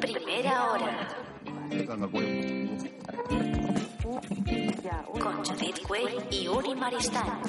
Primera hora. Con Judith Way y Uri Maristán.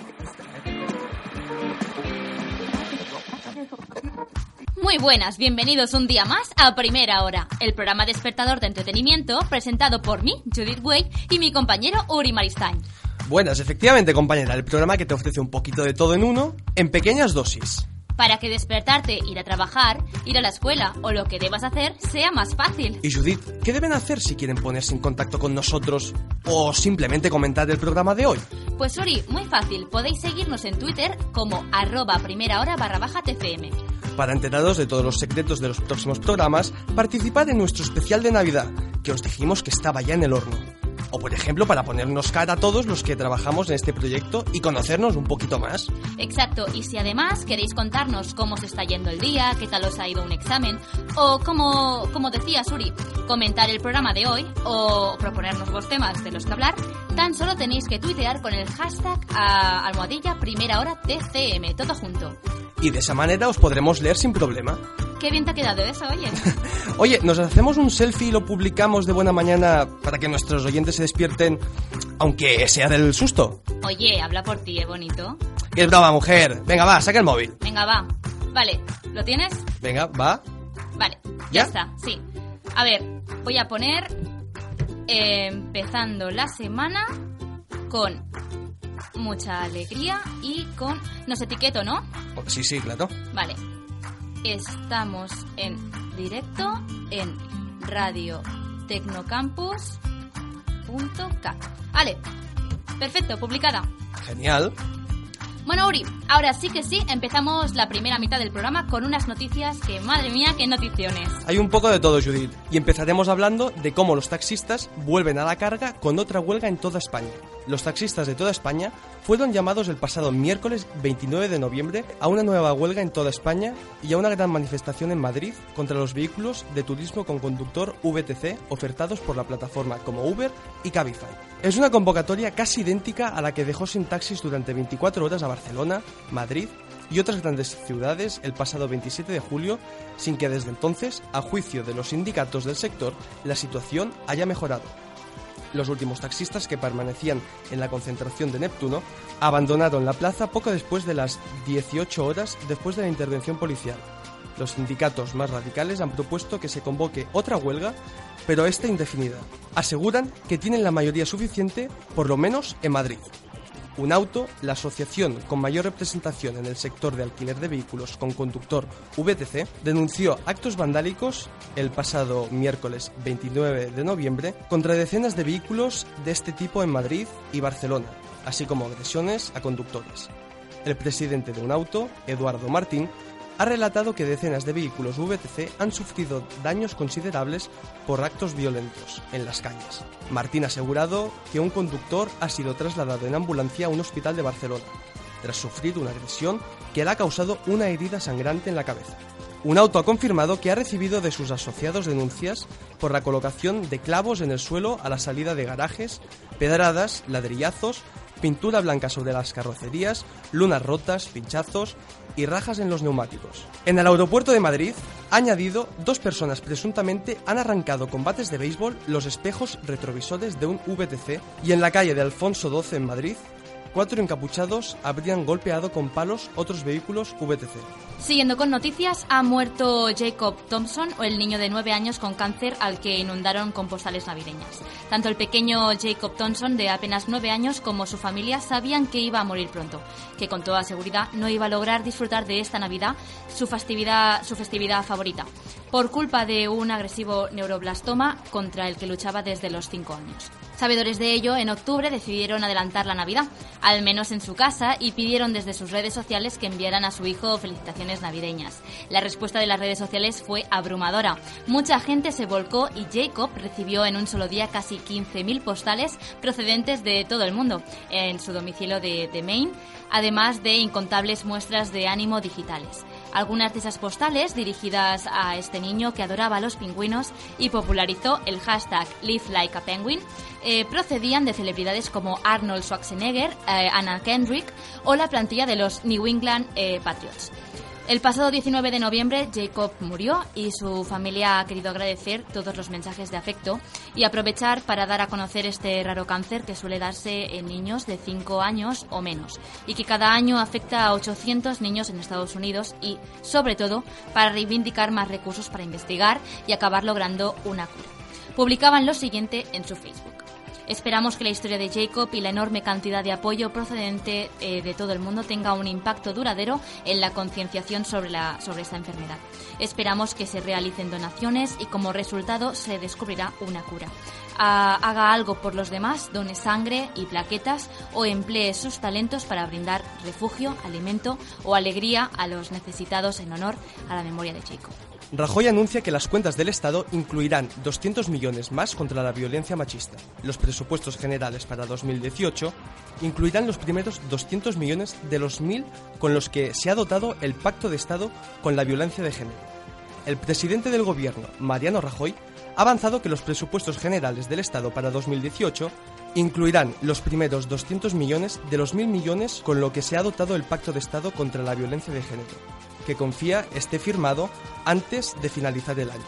Muy buenas, bienvenidos un día más a Primera Hora, el programa despertador de entretenimiento presentado por mí, Judith Wade, y mi compañero Uri Maristain. Buenas, efectivamente, compañera, el programa que te ofrece un poquito de todo en uno, en pequeñas dosis. Para que despertarte, ir a trabajar, ir a la escuela o lo que debas hacer sea más fácil. Y Judith, ¿qué deben hacer si quieren ponerse en contacto con nosotros o simplemente comentar el programa de hoy? Pues Uri, muy fácil, podéis seguirnos en Twitter como arroba primera hora barra baja TFM. Para enteraros de todos los secretos de los próximos programas, participad en nuestro especial de Navidad, que os dijimos que estaba ya en el horno. O por ejemplo, para ponernos cara a todos los que trabajamos en este proyecto y conocernos un poquito más. Exacto, y si además queréis contarnos cómo se está yendo el día, qué tal os ha ido un examen, o como, como decía Suri, comentar el programa de hoy, o proponernos vos temas de los que hablar, tan solo tenéis que tuitear con el hashtag a almohadilla primera hora TCM, todo junto. Y de esa manera os podremos leer sin problema. Qué bien te ha quedado eso, oye. Oye, ¿nos hacemos un selfie y lo publicamos de buena mañana para que nuestros oyentes se despierten, aunque sea del susto? Oye, habla por ti, ¿eh, bonito? Es brava, mujer. Venga, va, saca el móvil. Venga, va. Vale, ¿lo tienes? Venga, va. Vale, ya, ¿Ya? está, sí. A ver, voy a poner eh, empezando la semana con mucha alegría y con... Nos etiqueto, ¿no? Oh, Sí, sí, claro. Vale. Estamos en directo en Radio Tecnocampus.cat. Vale. Perfecto, publicada. Genial. Bueno, Uri, ahora sí que sí, empezamos la primera mitad del programa con unas noticias que, madre mía, qué noticiones. Hay un poco de todo, Judith. Y empezaremos hablando de cómo los taxistas vuelven a la carga con otra huelga en toda España. Los taxistas de toda España fueron llamados el pasado miércoles 29 de noviembre a una nueva huelga en toda España y a una gran manifestación en Madrid contra los vehículos de turismo con conductor VTC ofertados por la plataforma como Uber y Cabify. Es una convocatoria casi idéntica a la que dejó sin taxis durante 24 horas a Barcelona, Madrid y otras grandes ciudades el pasado 27 de julio, sin que desde entonces, a juicio de los sindicatos del sector, la situación haya mejorado. Los últimos taxistas que permanecían en la concentración de Neptuno abandonaron la plaza poco después de las 18 horas después de la intervención policial. Los sindicatos más radicales han propuesto que se convoque otra huelga, pero esta indefinida. Aseguran que tienen la mayoría suficiente, por lo menos en Madrid. Un auto, la asociación con mayor representación en el sector de alquiler de vehículos con conductor VTC, denunció actos vandálicos el pasado miércoles 29 de noviembre contra decenas de vehículos de este tipo en Madrid y Barcelona, así como agresiones a conductores. El presidente de un auto, Eduardo Martín, ha relatado que decenas de vehículos VTC han sufrido daños considerables por actos violentos en las calles. Martín ha asegurado que un conductor ha sido trasladado en ambulancia a un hospital de Barcelona, tras sufrir una agresión que le ha causado una herida sangrante en la cabeza. Un auto ha confirmado que ha recibido de sus asociados denuncias por la colocación de clavos en el suelo a la salida de garajes, pedradas, ladrillazos, pintura blanca sobre las carrocerías, lunas rotas, pinchazos y rajas en los neumáticos. En el aeropuerto de Madrid, añadido, dos personas presuntamente han arrancado con bates de béisbol los espejos retrovisores de un VTC y en la calle de Alfonso XII en Madrid, cuatro encapuchados habrían golpeado con palos otros vehículos VTC. Siguiendo con noticias, ha muerto Jacob Thompson, o el niño de 9 años con cáncer al que inundaron con postales navideñas. Tanto el pequeño Jacob Thompson, de apenas 9 años, como su familia sabían que iba a morir pronto, que con toda seguridad no iba a lograr disfrutar de esta Navidad, su festividad, su festividad favorita, por culpa de un agresivo neuroblastoma contra el que luchaba desde los 5 años. Sabedores de ello, en octubre decidieron adelantar la Navidad, al menos en su casa, y pidieron desde sus redes sociales que enviaran a su hijo felicitaciones navideñas. La respuesta de las redes sociales fue abrumadora. Mucha gente se volcó y Jacob recibió en un solo día casi 15.000 postales procedentes de todo el mundo en su domicilio de, de Maine, además de incontables muestras de ánimo digitales. Algunas de esas postales dirigidas a este niño que adoraba a los pingüinos y popularizó el hashtag Live Like a Penguin eh, procedían de celebridades como Arnold Schwarzenegger, eh, Anna Kendrick o la plantilla de los New England eh, Patriots. El pasado 19 de noviembre Jacob murió y su familia ha querido agradecer todos los mensajes de afecto y aprovechar para dar a conocer este raro cáncer que suele darse en niños de 5 años o menos y que cada año afecta a 800 niños en Estados Unidos y, sobre todo, para reivindicar más recursos para investigar y acabar logrando una cura. Publicaban lo siguiente en su Facebook. Esperamos que la historia de Jacob y la enorme cantidad de apoyo procedente eh, de todo el mundo tenga un impacto duradero en la concienciación sobre, sobre esta enfermedad. Esperamos que se realicen donaciones y como resultado se descubrirá una cura. Ah, haga algo por los demás, done sangre y plaquetas o emplee sus talentos para brindar refugio, alimento o alegría a los necesitados en honor a la memoria de Jacob. Rajoy anuncia que las cuentas del Estado incluirán 200 millones más contra la violencia machista. Los presupuestos generales para 2018 incluirán los primeros 200 millones de los mil con los que se ha dotado el Pacto de Estado con la violencia de género. El presidente del Gobierno, Mariano Rajoy, ha avanzado que los presupuestos generales del Estado para 2018 incluirán los primeros 200 millones de los mil millones con lo que se ha dotado el Pacto de Estado contra la violencia de género que confía esté firmado antes de finalizar el año.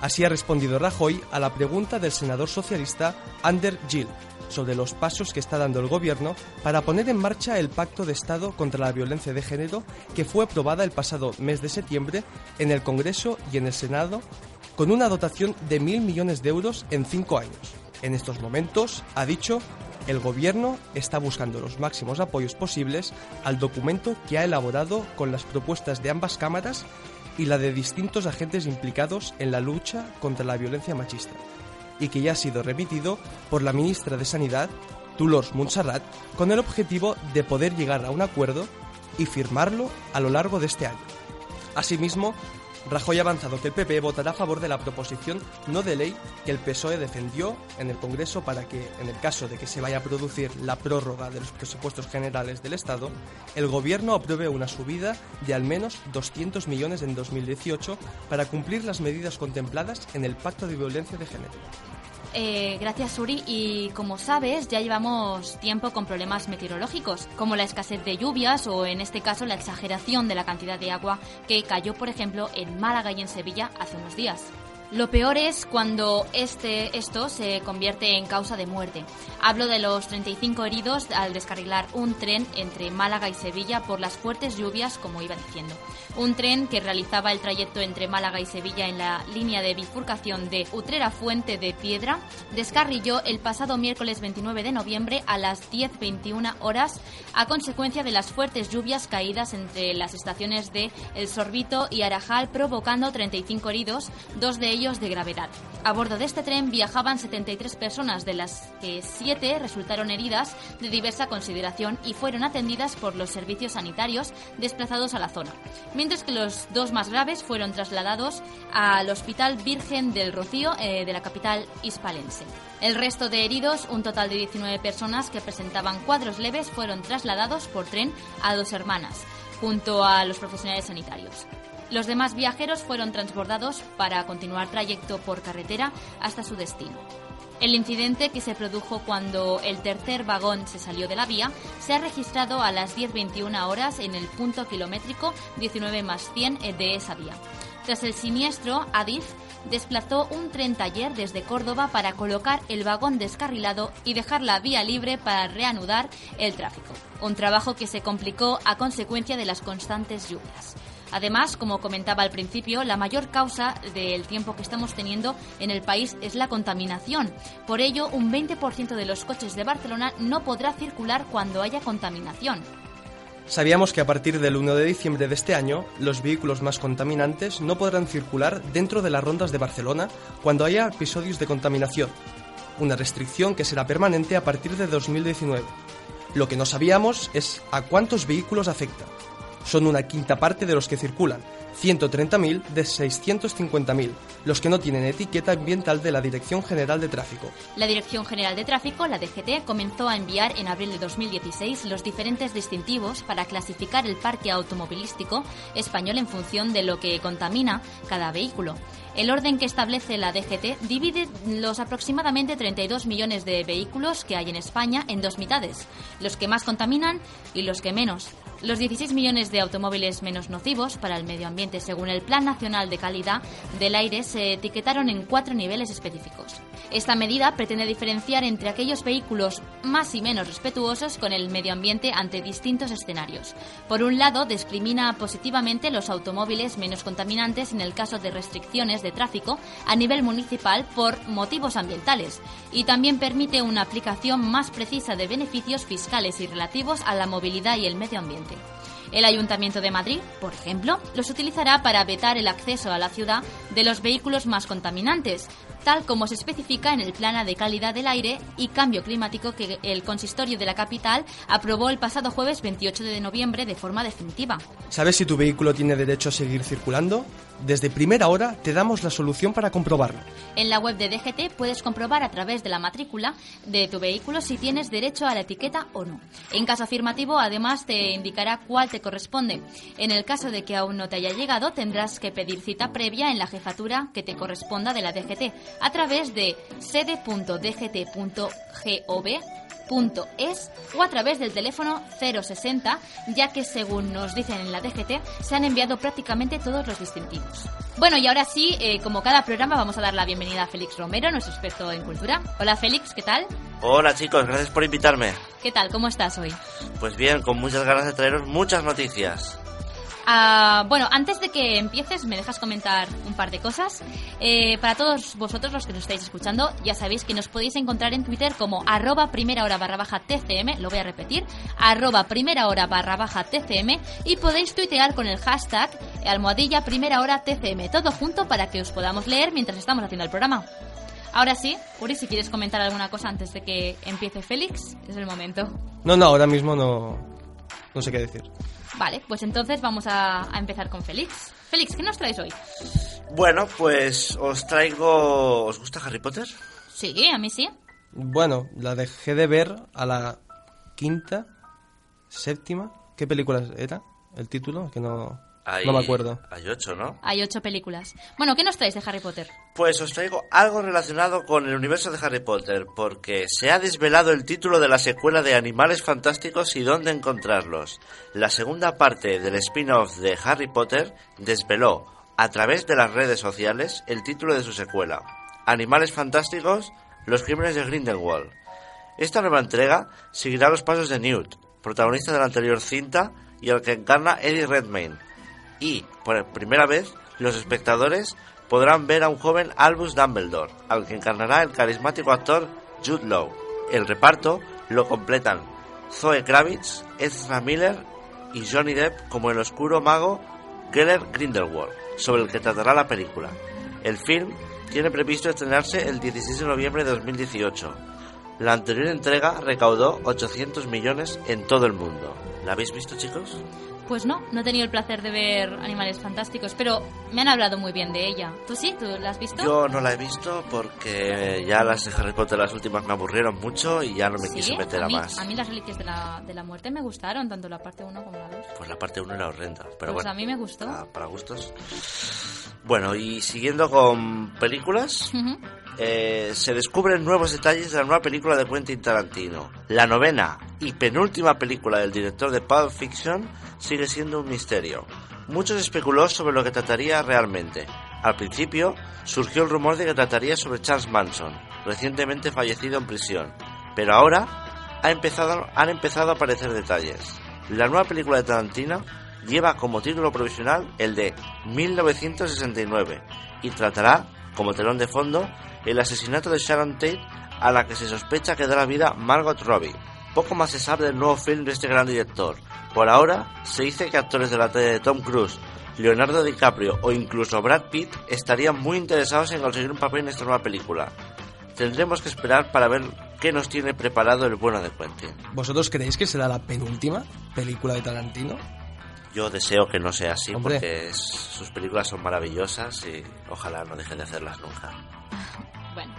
Así ha respondido Rajoy a la pregunta del senador socialista Ander Gill sobre los pasos que está dando el gobierno para poner en marcha el Pacto de Estado contra la Violencia de Género que fue aprobada el pasado mes de septiembre en el Congreso y en el Senado con una dotación de mil millones de euros en cinco años. En estos momentos, ha dicho, el Gobierno está buscando los máximos apoyos posibles al documento que ha elaborado con las propuestas de ambas cámaras y la de distintos agentes implicados en la lucha contra la violencia machista, y que ya ha sido remitido por la ministra de Sanidad, Dolors Montserrat, con el objetivo de poder llegar a un acuerdo y firmarlo a lo largo de este año. Asimismo, Rajoy ha avanzado que el PP votará a favor de la proposición no de ley que el PSOE defendió en el Congreso para que, en el caso de que se vaya a producir la prórroga de los presupuestos generales del Estado, el Gobierno apruebe una subida de al menos 200 millones en 2018 para cumplir las medidas contempladas en el Pacto de Violencia de Género. Eh, gracias, Suri. Y como sabes, ya llevamos tiempo con problemas meteorológicos, como la escasez de lluvias o, en este caso, la exageración de la cantidad de agua que cayó, por ejemplo, en Málaga y en Sevilla hace unos días. Lo peor es cuando este, esto se convierte en causa de muerte. Hablo de los 35 heridos al descarrilar un tren entre Málaga y Sevilla por las fuertes lluvias, como iba diciendo. Un tren que realizaba el trayecto entre Málaga y Sevilla en la línea de bifurcación de Utrera Fuente de Piedra descarrilló el pasado miércoles 29 de noviembre a las 10.21 horas a consecuencia de las fuertes lluvias caídas entre las estaciones de El Sorbito y Arajal, provocando 35 heridos, dos de ellos de gravedad. A bordo de este tren viajaban 73 personas, de las que 7 resultaron heridas de diversa consideración y fueron atendidas por los servicios sanitarios desplazados a la zona, mientras que los dos más graves fueron trasladados al Hospital Virgen del Rocío eh, de la capital hispalense. El resto de heridos, un total de 19 personas que presentaban cuadros leves, fueron trasladados por tren a dos hermanas, junto a los profesionales sanitarios. Los demás viajeros fueron transbordados para continuar trayecto por carretera hasta su destino. El incidente que se produjo cuando el tercer vagón se salió de la vía se ha registrado a las 10.21 horas en el punto kilométrico 19 más 100 de esa vía. Tras el siniestro, Adif desplazó un tren taller desde Córdoba para colocar el vagón descarrilado y dejar la vía libre para reanudar el tráfico. Un trabajo que se complicó a consecuencia de las constantes lluvias. Además, como comentaba al principio, la mayor causa del tiempo que estamos teniendo en el país es la contaminación. Por ello, un 20% de los coches de Barcelona no podrá circular cuando haya contaminación. Sabíamos que a partir del 1 de diciembre de este año, los vehículos más contaminantes no podrán circular dentro de las rondas de Barcelona cuando haya episodios de contaminación, una restricción que será permanente a partir de 2019. Lo que no sabíamos es a cuántos vehículos afecta son una quinta parte de los que circulan, 130.000 de 650.000, los que no tienen etiqueta ambiental de la Dirección General de Tráfico. La Dirección General de Tráfico, la DGT, comenzó a enviar en abril de 2016 los diferentes distintivos para clasificar el parque automovilístico español en función de lo que contamina cada vehículo. El orden que establece la DGT divide los aproximadamente 32 millones de vehículos que hay en España en dos mitades, los que más contaminan y los que menos. Los 16 millones de automóviles menos nocivos para el medio ambiente, según el Plan Nacional de Calidad del Aire, se etiquetaron en cuatro niveles específicos. Esta medida pretende diferenciar entre aquellos vehículos más y menos respetuosos con el medio ambiente ante distintos escenarios. Por un lado, discrimina positivamente los automóviles menos contaminantes en el caso de restricciones de tráfico a nivel municipal por motivos ambientales y también permite una aplicación más precisa de beneficios fiscales y relativos a la movilidad y el medio ambiente. El Ayuntamiento de Madrid, por ejemplo, los utilizará para vetar el acceso a la ciudad de los vehículos más contaminantes, tal como se especifica en el Plana de Calidad del Aire y Cambio Climático que el consistorio de la capital aprobó el pasado jueves 28 de noviembre de forma definitiva. ¿Sabes si tu vehículo tiene derecho a seguir circulando? Desde primera hora te damos la solución para comprobarlo. En la web de DGT puedes comprobar a través de la matrícula de tu vehículo si tienes derecho a la etiqueta o no. En caso afirmativo, además te indicará cuál te corresponde. En el caso de que aún no te haya llegado, tendrás que pedir cita previa en la jefatura que te corresponda de la DGT a través de sede.dgt.gov es o a través del teléfono 060, ya que según nos dicen en la DGT, se han enviado prácticamente todos los distintivos. Bueno, y ahora sí, eh, como cada programa, vamos a dar la bienvenida a Félix Romero, nuestro experto en cultura. Hola Félix, ¿qué tal? Hola chicos, gracias por invitarme. ¿Qué tal? ¿Cómo estás hoy? Pues bien, con muchas ganas de traeros muchas noticias. Ah, bueno, antes de que empieces, me dejas comentar un par de cosas. Eh, para todos vosotros, los que nos estáis escuchando, ya sabéis que nos podéis encontrar en Twitter como arroba primera hora barra baja TCM, lo voy a repetir, arroba primera hora barra baja TCM, y podéis tuitear con el hashtag almohadilla primera hora TCM, todo junto para que os podamos leer mientras estamos haciendo el programa. Ahora sí, Uri, si quieres comentar alguna cosa antes de que empiece Félix, es el momento. No, no, ahora mismo no, no sé qué decir. Vale, pues entonces vamos a, a empezar con Félix. Félix, ¿qué nos traes hoy? Bueno, pues os traigo... ¿Os gusta Harry Potter? Sí, a mí sí. Bueno, la dejé de ver a la quinta, séptima. ¿Qué película era? ¿El título? Que no, Hay, no me acuerdo. Hay ocho, ¿no? Hay ocho películas. Bueno, ¿qué nos traes de Harry Potter? Pues os traigo algo relacionado con el universo de Harry Potter, porque se ha desvelado el título de la secuela de Animales Fantásticos y dónde encontrarlos. La segunda parte del spin-off de Harry Potter desveló, a través de las redes sociales, el título de su secuela. Animales Fantásticos, los crímenes de Grindelwald. Esta nueva entrega seguirá los pasos de Newt, protagonista de la anterior cinta y al que encarna Eddie Redmayne. Y, por primera vez, los espectadores podrán ver a un joven Albus Dumbledore, al que encarnará el carismático actor Jude Law. El reparto lo completan Zoe Kravitz, Ezra Miller y Johnny Depp como el oscuro mago Geller Grindelwald, sobre el que tratará la película. El film tiene previsto estrenarse el 16 de noviembre de 2018. La anterior entrega recaudó 800 millones en todo el mundo. ¿La habéis visto, chicos? Pues no, no he tenido el placer de ver Animales Fantásticos, pero me han hablado muy bien de ella. ¿Tú sí? ¿Tú la has visto? Yo no la he visto porque ya las de Harry Potter, las últimas, me aburrieron mucho y ya no me ¿Sí? quise meter a, mí, más. A mí las reliquias de la, de la muerte me gustaron, tanto la parte 1 como la 2. Pues la parte 1 era horrenda, pero Pues bueno. a mí me gustó. Para, para gustos. Bueno, y siguiendo con películas, Ujú. Eh, se descubren nuevos detalles de la nueva película de Quentin Tarantino. La novena y penúltima película del director de Pulp Fiction sigue siendo un misterio. Muchos especuló sobre lo que trataría realmente. Al principio surgió el rumor de que trataría sobre Charles Manson, recientemente fallecido en prisión, pero ahora han empezado a aparecer detalles. La nueva película de Tarantino lleva como título provisional el de 1969 y tratará, como telón de fondo, el asesinato de Sharon Tate a la que se sospecha que da la vida Margot Robbie. Poco más se sabe del nuevo film de este gran director. Por ahora, se dice que actores de la talla de Tom Cruise, Leonardo DiCaprio o incluso Brad Pitt estarían muy interesados en conseguir un papel en esta nueva película. Tendremos que esperar para ver qué nos tiene preparado el bueno de Quentin. ¿Vosotros creéis que será la penúltima película de Tarantino? Yo deseo que no sea así Hombre. porque sus películas son maravillosas y ojalá no dejen de hacerlas nunca. Bueno,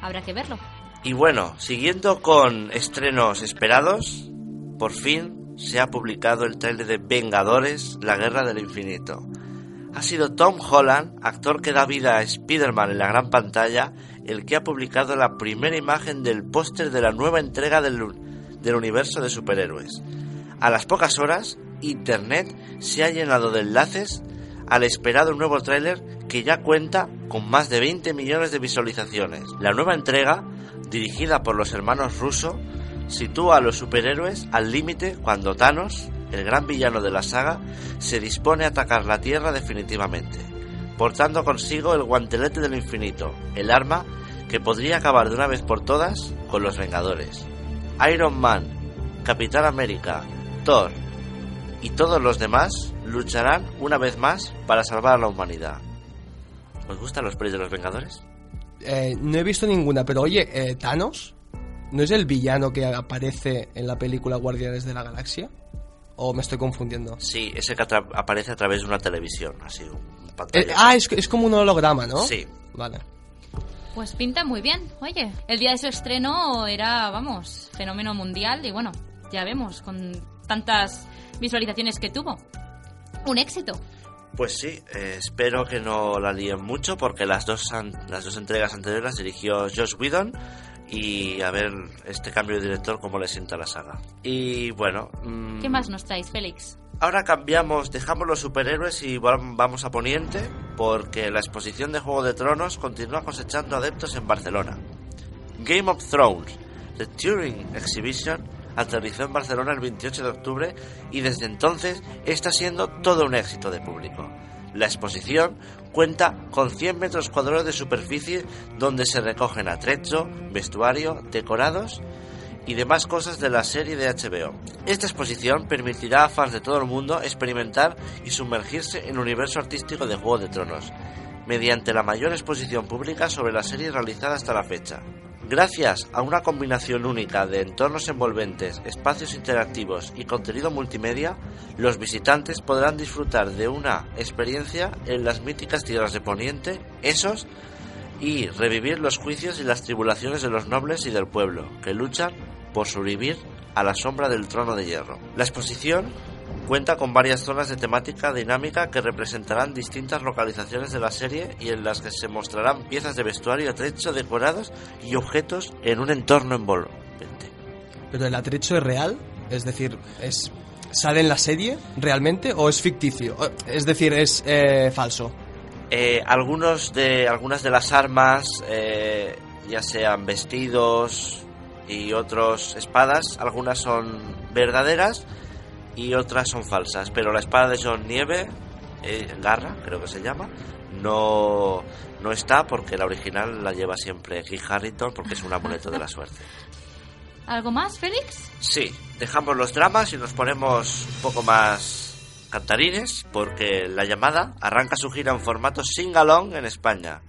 habrá que verlo. Y bueno, siguiendo con estrenos esperados, por fin se ha publicado el tráiler de Vengadores, la Guerra del Infinito. Ha sido Tom Holland, actor que da vida a Spider-Man en la gran pantalla, el que ha publicado la primera imagen del póster de la nueva entrega del, del universo de superhéroes. A las pocas horas, Internet se ha llenado de enlaces al esperado nuevo tráiler que ya cuenta con más de 20 millones de visualizaciones. La nueva entrega, dirigida por los hermanos Russo, sitúa a los superhéroes al límite cuando Thanos, el gran villano de la saga, se dispone a atacar la Tierra definitivamente, portando consigo el guantelete del infinito, el arma que podría acabar de una vez por todas con los Vengadores. Iron Man, Capitán América, Thor y todos los demás lucharán una vez más para salvar a la humanidad. ¿Os gustan los pelis de los Vengadores? Eh, no he visto ninguna, pero oye, eh, Thanos, ¿no es el villano que aparece en la película Guardianes de la Galaxia? ¿O me estoy confundiendo? Sí, ese que aparece a través de una televisión, así, un Eh, pantalla. ah, es, es como un holograma, ¿no? Sí. Vale. Pues pinta muy bien. Oye, el día de su estreno era, vamos, fenómeno mundial y bueno, ya vemos, con tantas visualizaciones que tuvo. Un éxito. Pues sí, eh, espero que no la líen mucho porque las dos, an- las dos entregas anteriores las dirigió Josh Whedon y a ver este cambio de director cómo le sienta la saga. Y bueno... mm, ¿Qué más nos traes, Félix? Ahora cambiamos, dejamos los superhéroes y va- vamos a Poniente porque la exposición de Juego de Tronos continúa cosechando adeptos en Barcelona. Game of Thrones, The Turing Exhibition, aterrizó en Barcelona el 28 de octubre y desde entonces está siendo todo un éxito de público. La exposición cuenta con 100 metros cuadrados de superficie donde se recogen atrecho, vestuario, decorados y demás cosas de la serie de HBO. Esta exposición permitirá a fans de todo el mundo experimentar y sumergirse en el universo artístico de Juego de Tronos, mediante la mayor exposición pública sobre la serie realizada hasta la fecha. Gracias a una combinación única de entornos envolventes, espacios interactivos y contenido multimedia, los visitantes podrán disfrutar de una experiencia en las míticas tierras de Poniente, esos y revivir los juicios y las tribulaciones de los nobles y del pueblo, que luchan por sobrevivir a la sombra del trono de hierro. La exposición cuenta con varias zonas de temática dinámica que representarán distintas localizaciones de la serie y en las que se mostrarán piezas de vestuario, atrecho, decorados y objetos en un entorno envolvente. ¿Pero el atrecho es real? Es decir, es ¿sale en la serie realmente o es ficticio? Es decir, es eh, falso. Eh, algunos de algunas de las armas, eh, ya sean vestidos y otros espadas, algunas son verdaderas y otras son falsas. Pero la espada de John Nieve, eh, Garra, creo que se llama, no, no está porque la original la lleva siempre Kit Harrington porque es un amuleto de la suerte. ¿Algo más, Félix? Sí, dejamos los dramas y nos ponemos un poco más cantarines porque la llamada arranca su gira en formato sing-along en España.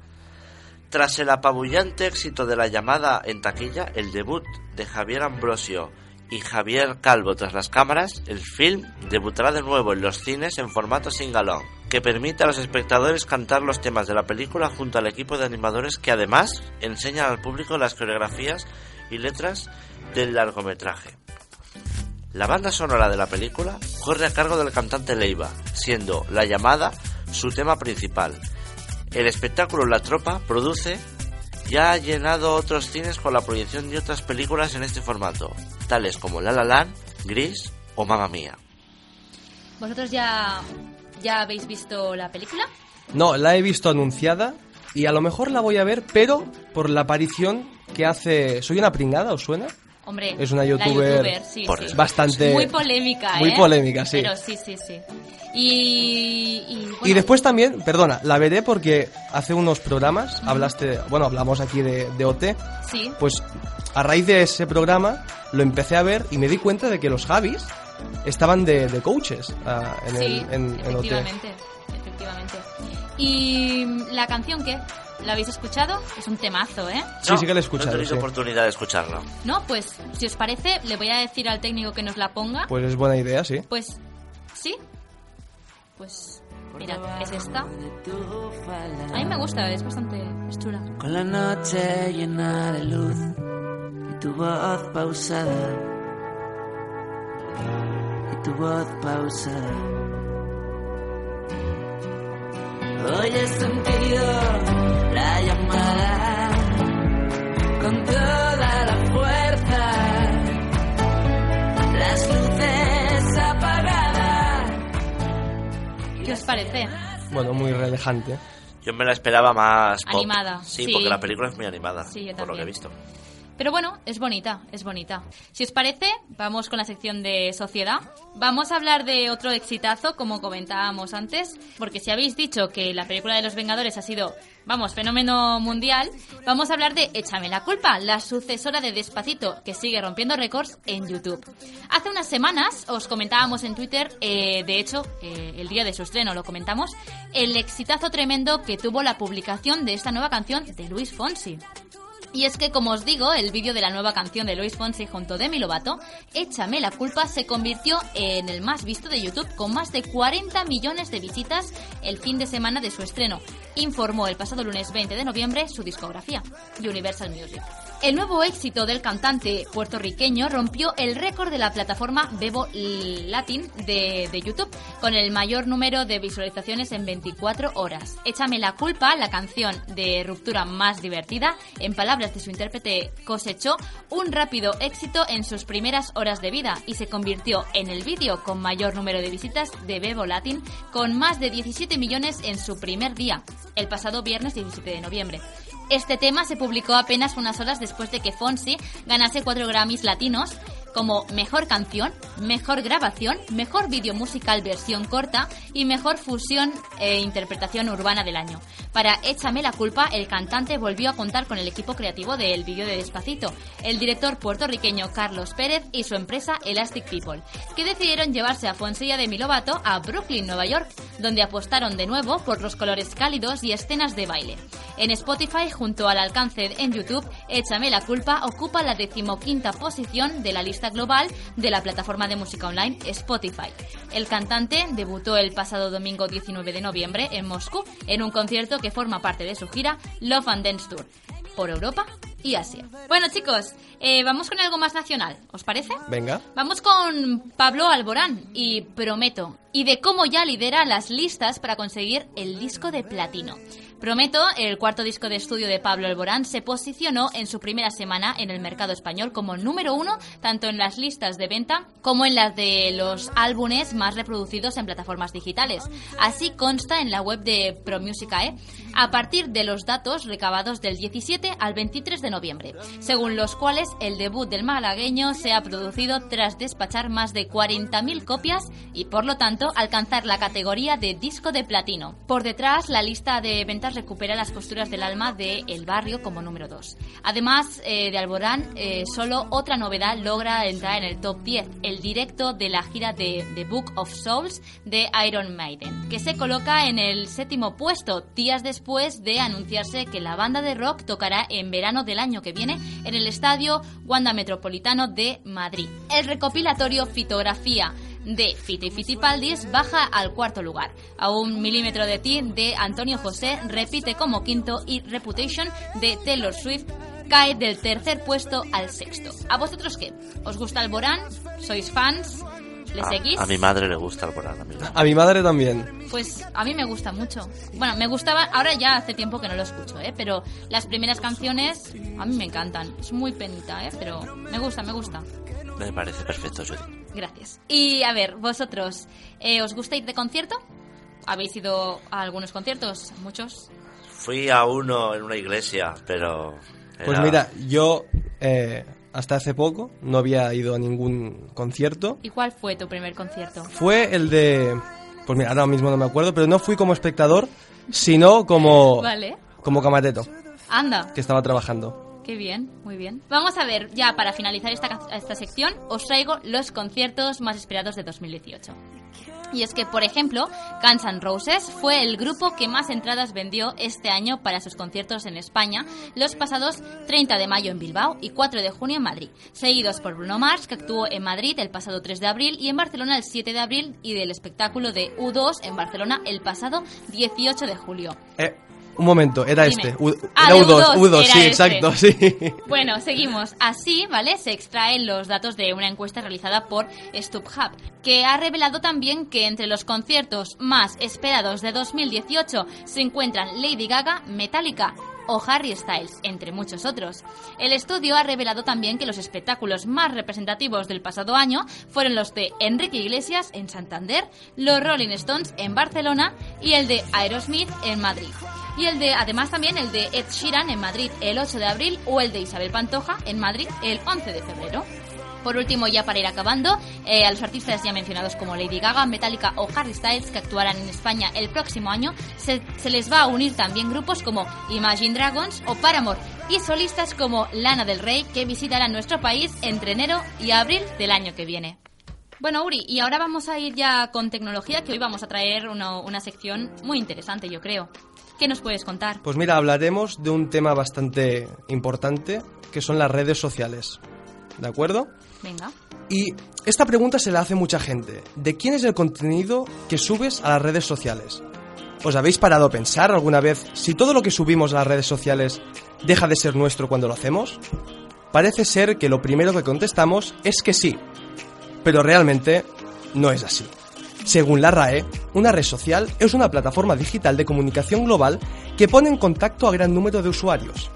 Tras el apabullante éxito de la llamada en taquilla, el debut de Javier Ambrosio y Javier Calvo tras las cámaras, el film debutará de nuevo en los cines en formato sing-along, que permite a los espectadores cantar los temas de la película junto al equipo de animadores que además enseñan al público las coreografías y letras del largometraje. La banda sonora de la película corre a cargo del cantante Leiva, siendo La llamada su tema principal. El espectáculo La Tropa produce ya ha llenado otros cines con la proyección de otras películas en este formato, tales como La La Land, Gris o Mamma Mía. ¿Vosotros ya, ya habéis visto la película? No, la he visto anunciada y a lo mejor la voy a ver, pero por la aparición que hace... ¿Soy una pringada? ¿Os suena? Hombre, Es una la youtuber sí, por sí. eso. Bastante... Muy polémica, Muy ¿eh? polémica, sí. Pero sí, sí, sí. Y, y, después también, perdona, la veré porque hace unos programas hablaste, bueno, hablamos aquí de, de OT, Sí, pues a raíz de ese programa lo empecé a ver y me di cuenta de que los Javis estaban de, de coaches ah, en, sí, el, en, en OT. efectivamente, efectivamente. ¿Y la canción qué? ¿La habéis escuchado? Es un temazo, ¿eh? Sí, sí que la he escuchado, No he tenido sí. oportunidad de escucharlo. No, pues si os parece, le voy a decir al técnico que nos la ponga. Pues es buena idea, sí. Pues, sí. Pues, mirad, es esta. A mí me gusta, es bastante chula. Con la noche llena de luz y tu voz pausada. Y tu voz pausada. Hoy he sentido la llamada con toda ¿Qué os parece? Bueno, muy relajante. Yo me la esperaba más pop. Animada, Sí, sí. porque la película es muy animada, Sí, yo por lo que he también. visto. Pero bueno, es bonita, es bonita. Si os parece, vamos con la sección de sociedad. Vamos a hablar de otro exitazo, como comentábamos antes, porque si habéis dicho que la película de los Vengadores ha sido, vamos, fenómeno mundial, vamos a hablar de Échame la culpa, la sucesora de Despacito, que sigue rompiendo récords en YouTube. Hace unas semanas os comentábamos en Twitter, eh, de hecho, eh, el día de su estreno lo comentamos, el exitazo tremendo que tuvo la publicación de esta nueva canción de Luis Fonsi. Y es que, como os digo, el vídeo de la nueva canción de Luis Fonsi junto a Demi Lovato, Échame la culpa, se convirtió en el más visto de YouTube con más de 40 millones de visitas el fin de semana de su estreno, informó el pasado lunes 20 de noviembre su discografía, Universal Music. El nuevo éxito del cantante puertorriqueño rompió el récord de la plataforma Bebo Latin de, de YouTube, con el mayor número de visualizaciones en 24 horas. Échame la culpa, la canción de ruptura más divertida, en palabras de su intérprete, cosechó un rápido éxito en sus primeras horas de vida y se convirtió en el vídeo con mayor número de visitas de Bebo Latin, con más de 17 millones en su primer día, el pasado viernes 17 de noviembre. Este tema se publicó apenas unas horas después de que Fonsi ganase cuatro Grammys latinos como Mejor Canción, Mejor Grabación, Mejor Vídeo Musical Versión Corta y Mejor Fusión e Interpretación Urbana del año. Para Échame la culpa, el cantante volvió a contar con el equipo creativo del vídeo de Despacito, el director puertorriqueño Carlos Pérez y su empresa Elastic People, que decidieron llevarse a Fonsi y a Demi Lovato a Brooklyn, Nueva York, donde apostaron de nuevo por los colores cálidos y escenas de baile. En Spotify, junto al alcance en YouTube, Échame la culpa ocupa la decimoquinta posición de la lista global de la plataforma de música online Spotify. El cantante debutó el pasado domingo 19 de noviembre en Moscú en un concierto que forma parte de su gira Love and Dance Tour por Europa y Asia. Bueno chicos, eh, vamos con algo más nacional, ¿os parece? Venga. Vamos con Pablo Alborán y Prometo, y de cómo ya lidera las listas para conseguir el disco de platino. Prometo, el cuarto disco de estudio de Pablo Alborán, se posicionó en su primera semana en el mercado español como número uno, tanto en las listas de venta como en las de los álbumes más reproducidos en plataformas digitales. Así consta en la web de ProMusicae, a partir de los datos recabados del 17 al 23 de noviembre, según los cuales el debut del malagueño se ha producido tras despachar más de 40.000 copias y, por lo tanto, alcanzar la categoría de disco de platino. Por detrás, la lista de ventas recupera las posturas del alma de El Barrio como número 2. Además eh, de Alborán, eh, solo otra novedad logra entrar en el top 10, el directo de la gira de The Book of Souls de Iron Maiden, que se coloca en el séptimo puesto, días después de anunciarse que la banda de rock tocará en verano del año que viene en el estadio Wanda Metropolitano de Madrid. El recopilatorio Fitografía de Fiti Fitipaldis baja al cuarto lugar. A un milímetro de ti de Antonio José repite como quinto y Reputation de Taylor Swift cae del tercer puesto al sexto. ¿A vosotros qué? ¿Os gusta Alborán? ¿Sois fans? ¿Le seguís? a mi madre le gusta el Borán, a no. A mi madre también. Pues a mí me gusta mucho. Bueno, me gustaba, ahora ya hace tiempo que no lo escucho, ¿eh? Pero las primeras canciones a mí me encantan. Es muy penita, ¿eh? Pero me gusta, me gusta. Me parece perfecto, Judy. Gracias. Y a ver, vosotros, eh, ¿os gusta ir de concierto? ¿Habéis ido a algunos conciertos? ¿Muchos? Fui a uno en una iglesia, pero... Pues era- mira, yo eh, hasta hace poco no había ido a ningún concierto. ¿Y cuál fue tu primer concierto? Fue el de... Pues mira, ahora mismo no me acuerdo, pero no fui como espectador, sino como, Vale. como camareto, Anda. que estaba trabajando. Qué bien, muy bien. Vamos a ver, ya para finalizar esta, esta sección, os traigo los conciertos más esperados de 2018. Y es que, por ejemplo, Guns N' Roses fue el grupo que más entradas vendió este año para sus conciertos en España los pasados 30 de mayo en Bilbao y 4 de junio en Madrid, seguidos por Bruno Mars, que actuó en Madrid el pasado 3 de abril y en Barcelona el 7 de abril, y del espectáculo de U2 en Barcelona el pasado 18 de julio. Eh, Un momento, era Dime. este. U- Ah, era de U2, U2, U2, era sí, este. exacto, sí. Bueno, seguimos. Así, ¿vale? Se extraen los datos de una encuesta realizada por StubHub, que ha revelado también que entre los conciertos más esperados de 2018 se encuentran Lady Gaga, Metallica o Harry Styles, entre muchos otros. El estudio ha revelado también que los espectáculos más representativos del pasado año fueron los de Enrique Iglesias en Santander, los Rolling Stones en Barcelona y el de Aerosmith en Madrid. Y el de, además también el de Ed Sheeran en Madrid el 8 de abril o el de Isabel Pantoja en Madrid el 11 de febrero. Por último, ya para ir acabando, eh, a los artistas ya mencionados como Lady Gaga, Metallica o Harry Styles que actuarán en España el próximo año, se, se les va a unir también grupos como Imagine Dragons o Paramore y solistas como Lana del Rey que visitarán nuestro país entre enero y abril del año que viene. Bueno, Uri, y ahora vamos a ir ya con tecnología, que hoy vamos a traer una sección muy interesante, yo creo. ¿Qué nos puedes contar? Pues mira, hablaremos de un tema bastante importante, que son las redes sociales. ¿De acuerdo? Y esta pregunta se la hace mucha gente. ¿De quién es el contenido que subes a las redes sociales? ¿Os habéis parado a pensar alguna vez si todo lo que subimos a las redes sociales deja de ser nuestro cuando lo hacemos? Parece ser que lo primero que contestamos es que sí, pero realmente no es así. Según la RAE, una red social es una plataforma digital de comunicación global que pone en contacto a gran número de usuarios.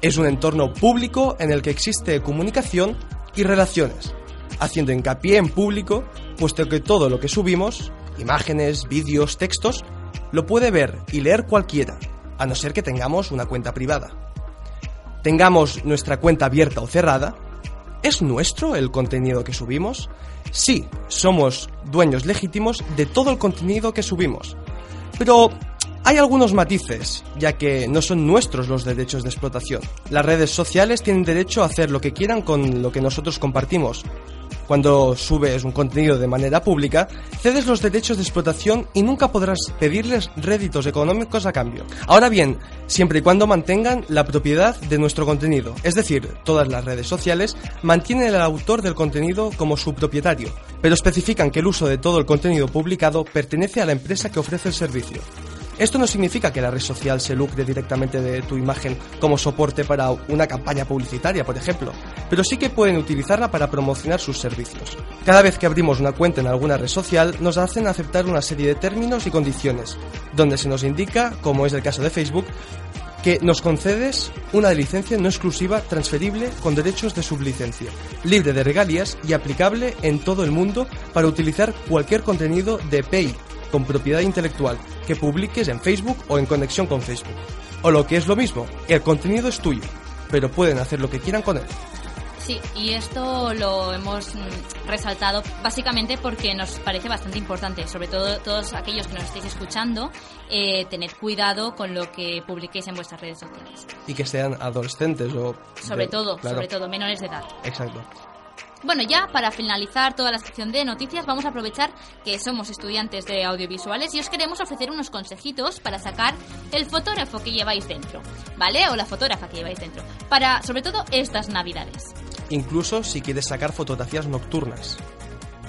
Es un entorno público en el que existe comunicación y relaciones, haciendo hincapié en público, puesto que todo lo que subimos, imágenes, vídeos, textos, lo puede ver y leer cualquiera, a no ser que tengamos una cuenta privada. Tengamos nuestra cuenta abierta o cerrada, ¿es nuestro el contenido que subimos? Sí, somos dueños legítimos de todo el contenido que subimos. Pero hay algunos matices, ya que no son nuestros los derechos de explotación. Las redes sociales tienen derecho a hacer lo que quieran con lo que nosotros compartimos. Cuando subes un contenido de manera pública, cedes los derechos de explotación y nunca podrás pedirles réditos económicos a cambio. Ahora bien, siempre y cuando mantengan la propiedad de nuestro contenido, es decir, todas las redes sociales mantienen al autor del contenido como su propietario, pero especifican que el uso de todo el contenido publicado pertenece a la empresa que ofrece el servicio. Esto no significa que la red social se lucre directamente de tu imagen como soporte para una campaña publicitaria, por ejemplo, pero sí que pueden utilizarla para promocionar sus servicios. Cada vez que abrimos una cuenta en alguna red social, nos hacen aceptar una serie de términos y condiciones, donde se nos indica, como es el caso de Facebook, que nos concedes una licencia no exclusiva transferible con derechos de sublicencia, libre de regalías y aplicable en todo el mundo para utilizar cualquier contenido de PEI con propiedad intelectual que publiques en Facebook o en conexión con Facebook. O lo que es lo mismo, el contenido es tuyo, pero pueden hacer lo que quieran con él. Sí, y esto lo hemos mm, resaltado básicamente porque nos parece bastante importante, sobre todo todos aquellos que nos estéis escuchando, eh, tened cuidado con lo que publiquéis en vuestras redes sociales. Y que sean adolescentes o... Sobre de- todo, claro, sobre todo, menores de edad. Exacto. Bueno, ya para finalizar toda la sección de noticias, vamos a aprovechar que somos estudiantes de audiovisuales y os queremos ofrecer unos consejitos para sacar el fotógrafo que lleváis dentro, ¿vale? O la fotógrafa que lleváis dentro, para sobre todo estas navidades. Incluso si quieres sacar fotografías nocturnas.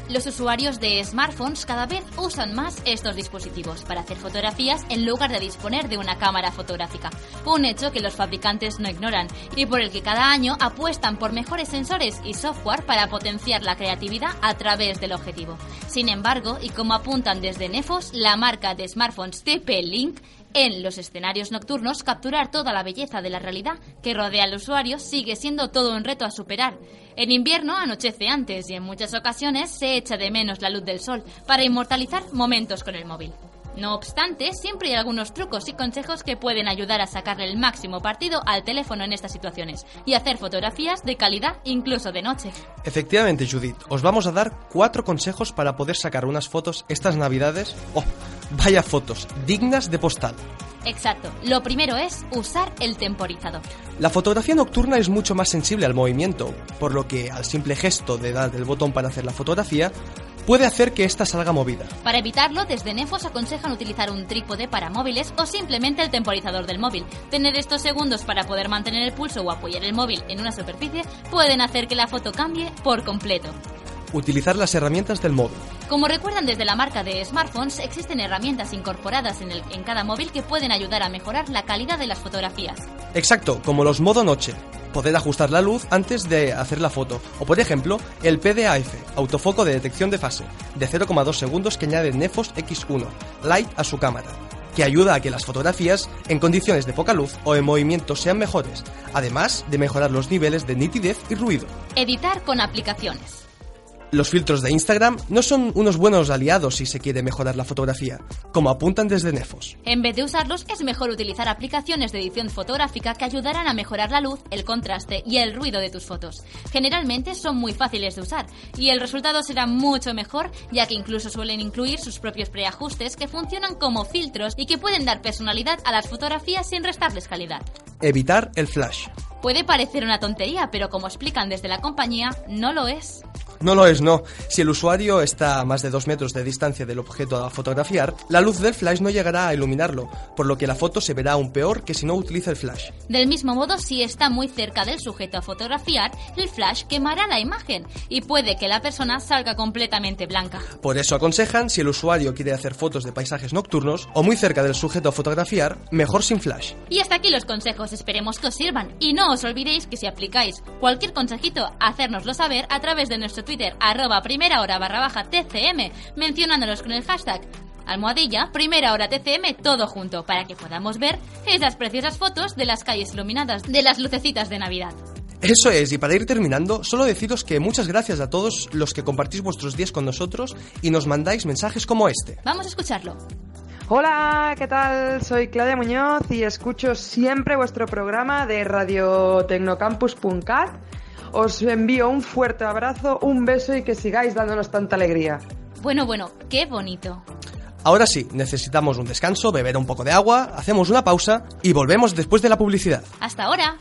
Los usuarios de smartphones cada vez usan más estos dispositivos para hacer fotografías en lugar de disponer de una cámara fotográfica, un hecho que los fabricantes no ignoran y por el que cada año apuestan por mejores sensores y software para potenciar la creatividad a través del objetivo. Sin embargo, y como apuntan desde Nefos, la marca de smartphones TP-Link en los escenarios nocturnos, capturar toda la belleza de la realidad que rodea al usuario sigue siendo todo un reto a superar. En invierno anochece antes y en muchas ocasiones se echa de menos la luz del sol para inmortalizar momentos con el móvil. No obstante, siempre hay algunos trucos y consejos que pueden ayudar a sacarle el máximo partido al teléfono en estas situaciones y hacer fotografías de calidad incluso de noche. Efectivamente, Judith, os vamos a dar cuatro consejos para poder sacar unas fotos estas navidades. ¡Oh! Vaya fotos, dignas de postal. Exacto. Lo primero es usar el temporizador. La fotografía nocturna es mucho más sensible al movimiento, por lo que al simple gesto de dar el botón para hacer la fotografía, puede hacer que ésta salga movida. Para evitarlo, desde Nefos aconsejan utilizar un trípode para móviles o simplemente el temporizador del móvil. Tener estos segundos para poder mantener el pulso o apoyar el móvil en una superficie pueden hacer que la foto cambie por completo. Utilizar las herramientas del móvil. Como recuerdan desde la marca de smartphones, existen herramientas incorporadas en, el- en cada móvil que pueden ayudar a mejorar la calidad de las fotografías. Exacto, como los modo noche. Poder ajustar la luz antes de hacer la foto. O por ejemplo, el PDAF, autofoco de detección de fase, de 0,2 segundos que añade Nefos X1, Light a su cámara, que ayuda a que las fotografías en condiciones de poca luz o en movimiento sean mejores, además de mejorar los niveles de nitidez y ruido. Editar con aplicaciones. Los filtros de Instagram no son unos buenos aliados si se quiere mejorar la fotografía, como apuntan desde Nefos. En vez de usarlos, es mejor utilizar aplicaciones de edición fotográfica que ayudarán a mejorar la luz, el contraste y el ruido de tus fotos. Generalmente son muy fáciles de usar y el resultado será mucho mejor, ya que incluso suelen incluir sus propios preajustes que funcionan como filtros y que pueden dar personalidad a las fotografías sin restarles calidad. Evitar el flash. Puede parecer una tontería, pero como explican desde la compañía, no lo es. No lo es, no. Si el usuario está a más de 2 metros de distancia del objeto a fotografiar, la luz del flash no llegará a iluminarlo, por lo que la foto se verá aún peor que si no utiliza el flash. Del mismo modo, si está muy cerca del sujeto a fotografiar, el flash quemará la imagen y puede que la persona salga completamente blanca. Por eso aconsejan, si el usuario quiere hacer fotos de paisajes nocturnos o muy cerca del sujeto a fotografiar, mejor sin flash. Y hasta aquí los consejos, esperemos que os sirvan. Y no os olvidéis que si aplicáis cualquier consejito, hacérnoslo saber a través de nuestro Twitter, arroba primera hora barra baja TCM, mencionándonos con el hashtag almohadilla primera hora TCM todo junto, para que podamos ver esas preciosas fotos de las calles iluminadas, de las lucecitas de Navidad. Eso es, y para ir terminando, solo deciros que muchas gracias a todos los que compartís vuestros días con nosotros y nos mandáis mensajes como este. Vamos a escucharlo. Hola, ¿qué tal? Soy Claudia Muñoz y escucho siempre vuestro programa de radiotecnocampus.cat. Os envío un fuerte abrazo, un beso y que sigáis dándonos tanta alegría. Bueno, bueno, qué bonito. Ahora sí, necesitamos un descanso, beber un poco de agua, hacemos una pausa y volvemos después de la publicidad. Hasta ahora.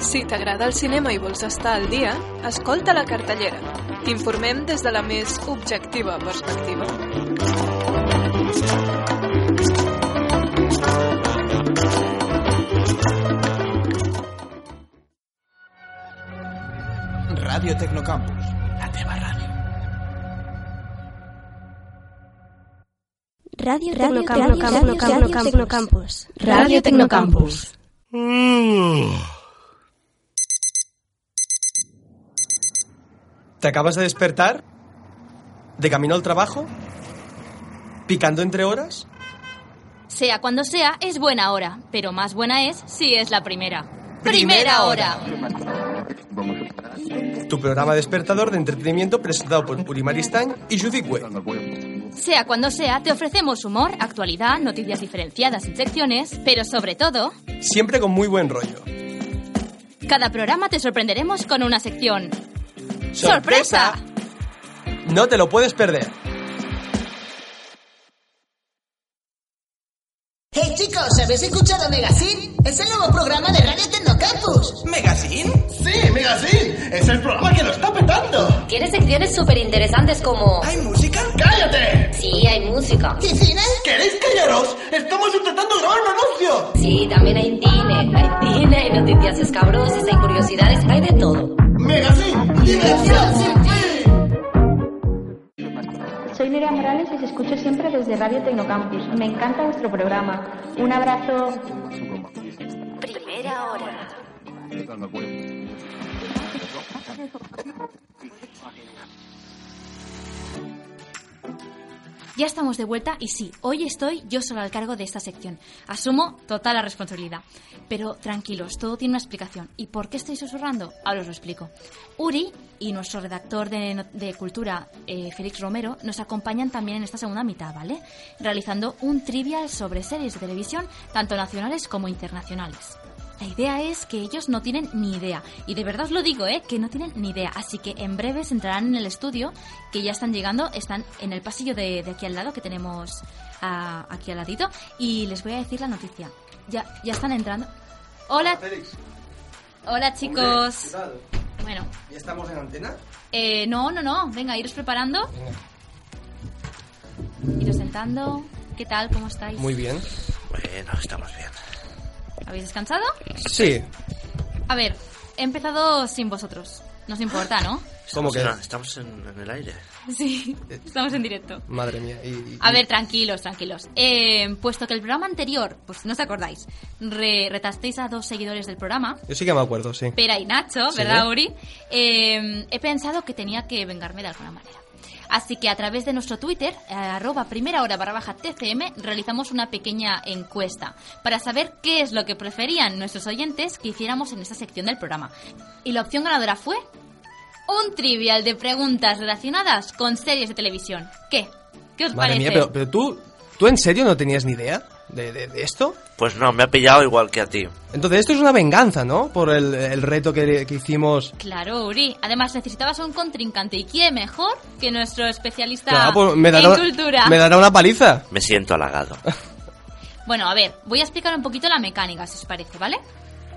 Si t'agrada el cinema i vols estar al dia, escolta la cartellera. T'informem des de la més objectiva perspectiva. Ràdio Tecnocampus. La teva ràdio. Radio Tecnocampus. Tecnocampus. Radio Tecnocampus. ¿Te acabas de despertar? ¿De camino al trabajo? ¿Picando entre horas? Sea cuando sea, es buena hora, pero más buena es si es la primera. Primera hora! Tu programa despertador de entretenimiento presentado por Uri Maristany y Judith Webb. Sea cuando sea, te ofrecemos humor, actualidad, noticias diferenciadas y secciones, pero sobre todo, Siempre con muy buen rollo. cada programa te sorprenderemos con una sección. ¡Sorpresa! No te lo puedes perder. Hey chicos, ¿habéis escuchado Megacin? Es el nuevo programa de Radio Tecnocampus. ¿Megacin? Sí, Megacin. Es el programa que lo está petando. Tiene secciones súper interesantes como... ¿Hay música? ¡Cállate! Sí, hay música. ¿Y cine? ¿Queréis callaros? Estamos intentando grabar un anuncio. Sí, también hay cine. Hay cine, hay noticias escabrosas, hay curiosidades, hay de todo. Megacin. Diversión sin. Soy Nerea Morales y os escucho siempre desde Radio Tecnocampus. Me encanta vuestro programa. Un abrazo. Primera hora. Ya estamos de vuelta y sí, hoy estoy yo solo al cargo de esta sección. Asumo total la responsabilidad. Pero tranquilos, todo tiene una explicación. ¿Y por qué estoy susurrando? Ahora os lo explico. Uri y nuestro redactor de, cultura, eh, Félix Romero, nos acompañan también en esta segunda mitad, ¿vale? Realizando un trivial sobre series de televisión, tanto nacionales como internacionales. La idea es que ellos no tienen ni idea. Y de verdad os lo digo, ¿eh? Que no tienen ni idea. Así que en breves entrarán en el estudio, que ya están llegando, están en el pasillo de, de aquí al lado, que tenemos ah, aquí al ladito. Y les voy a decir la noticia. Ya, ya están entrando. Hola, Félix. hola chicos. Bueno, ¿Ya estamos en antena? eh, no, no, no. Venga, iros preparando. Iros sentando. ¿Qué tal? ¿Cómo estáis? Muy bien. Bueno, estamos bien. ¿Habéis descansado? Sí. A ver, he empezado sin vosotros. Nos importa, ¿no? ¿Cómo que? estamos en, en el aire. Sí, estamos en directo. Madre mía. y- y- A ver, tranquilos, tranquilos. Eh, puesto que el programa anterior, pues no os acordáis, re- retasteis a dos seguidores del programa, Yo sí que me acuerdo, sí. Pera y Nacho, Sí. ¿verdad, Uri? Eh, he pensado que tenía que vengarme de alguna manera. Así que a través de nuestro Twitter, eh, arroba primera hora barra baja TCM, realizamos una pequeña encuesta para saber qué es lo que preferían nuestros oyentes que hiciéramos en esta sección del programa. Y la opción ganadora fue un trivial de preguntas relacionadas con series de televisión. ¿Qué? ¿Qué os Madre parece? mía, pero, pero tú, ¿tú en serio no tenías ni idea de, de- de esto? Pues no, me ha pillado igual que a ti. Entonces esto es una venganza, ¿no? Por el, el reto que, que hicimos. Claro, Uri. Además, necesitabas un contrincante. ¿Y quién mejor que nuestro especialista Claro, pues me en cultura? me dará una paliza. Me siento halagado. Bueno, a ver, voy a explicar un poquito la mecánica, si os parece, ¿vale?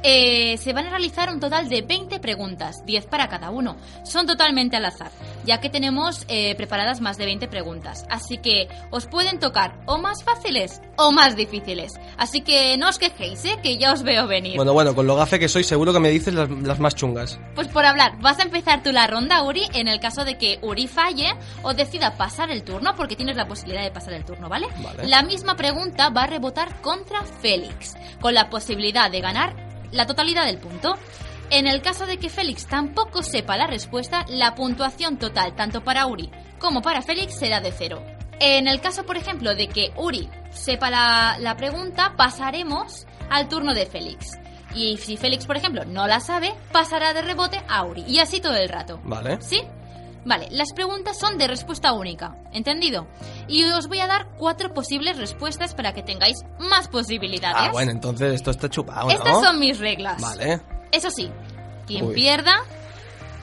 Eh, se van a realizar un total de 20 preguntas, 10 para cada uno. Son totalmente al azar, ya que tenemos eh, preparadas más de 20 preguntas. Así que os pueden tocar o más fáciles o más difíciles. Así que no os quejéis, ¿eh? que ya os veo venir. Bueno, bueno, con lo gafe que soy, seguro que me dices las, las más chungas. Pues por hablar, vas a empezar tú la ronda, Uri, en el caso de que Uri falle o decida pasar el turno, porque tienes la posibilidad de pasar el turno, ¿vale? Vale. La misma pregunta va a rebotar contra Félix, con la posibilidad de ganar la totalidad del punto. En el caso de que Félix tampoco sepa la respuesta, la puntuación total, tanto para Uri como para Félix, será de cero. En el caso, por ejemplo, de que Uri sepa la, la pregunta, pasaremos al turno de Félix. Y si Félix, por ejemplo, no la sabe, pasará de rebote a Uri. Y así todo el rato. Vale. ¿Sí? Vale, las preguntas son de respuesta única, ¿entendido? Y os voy a dar cuatro posibles respuestas para que tengáis más posibilidades. Ah, bueno, entonces esto está chupado, ¿no? Estas son mis reglas. Vale. Eso sí, quien Uy. pierda...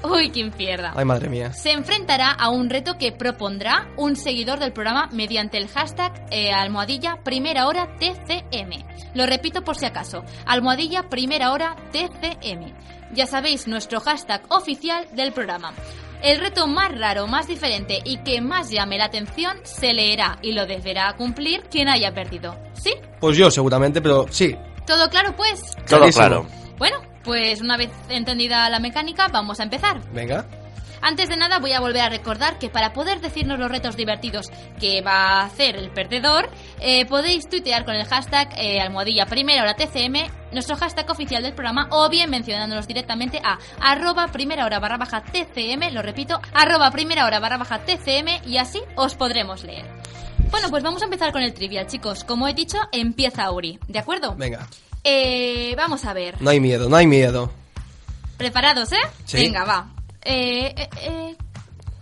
Uy, quien pierda. Ay, madre mía. Se enfrentará a un reto que propondrá un seguidor del programa mediante el hashtag eh, almohadilla primera hora TCM. Lo repito por si acaso, almohadilla primera hora TCM. Ya sabéis, nuestro hashtag oficial del programa. El reto más raro, más diferente y que más llame la atención se leerá y lo deberá cumplir quien haya perdido. ¿Sí? Pues yo seguramente, pero sí. ¿Todo claro pues? Todo Clarísimo. claro. Bueno, pues una vez entendida la mecánica, vamos a empezar. Venga. Antes de nada voy a volver a recordar que para poder decirnos los retos divertidos que va a hacer el perdedor, eh, podéis tuitear con el hashtag eh, almohadilla primera hora TCM, nuestro hashtag oficial del programa, o bien mencionándonos directamente a arroba primera hora barra baja TCM, lo repito, arroba primera hora barra baja TCM y así os podremos leer. Bueno, pues vamos a empezar con el trivial, chicos. Como he dicho, empieza Uri, ¿de acuerdo? Venga. Eh, vamos a ver. No hay miedo, no hay miedo. ¿Preparados, eh? Sí. Venga, va. Eh, eh, eh,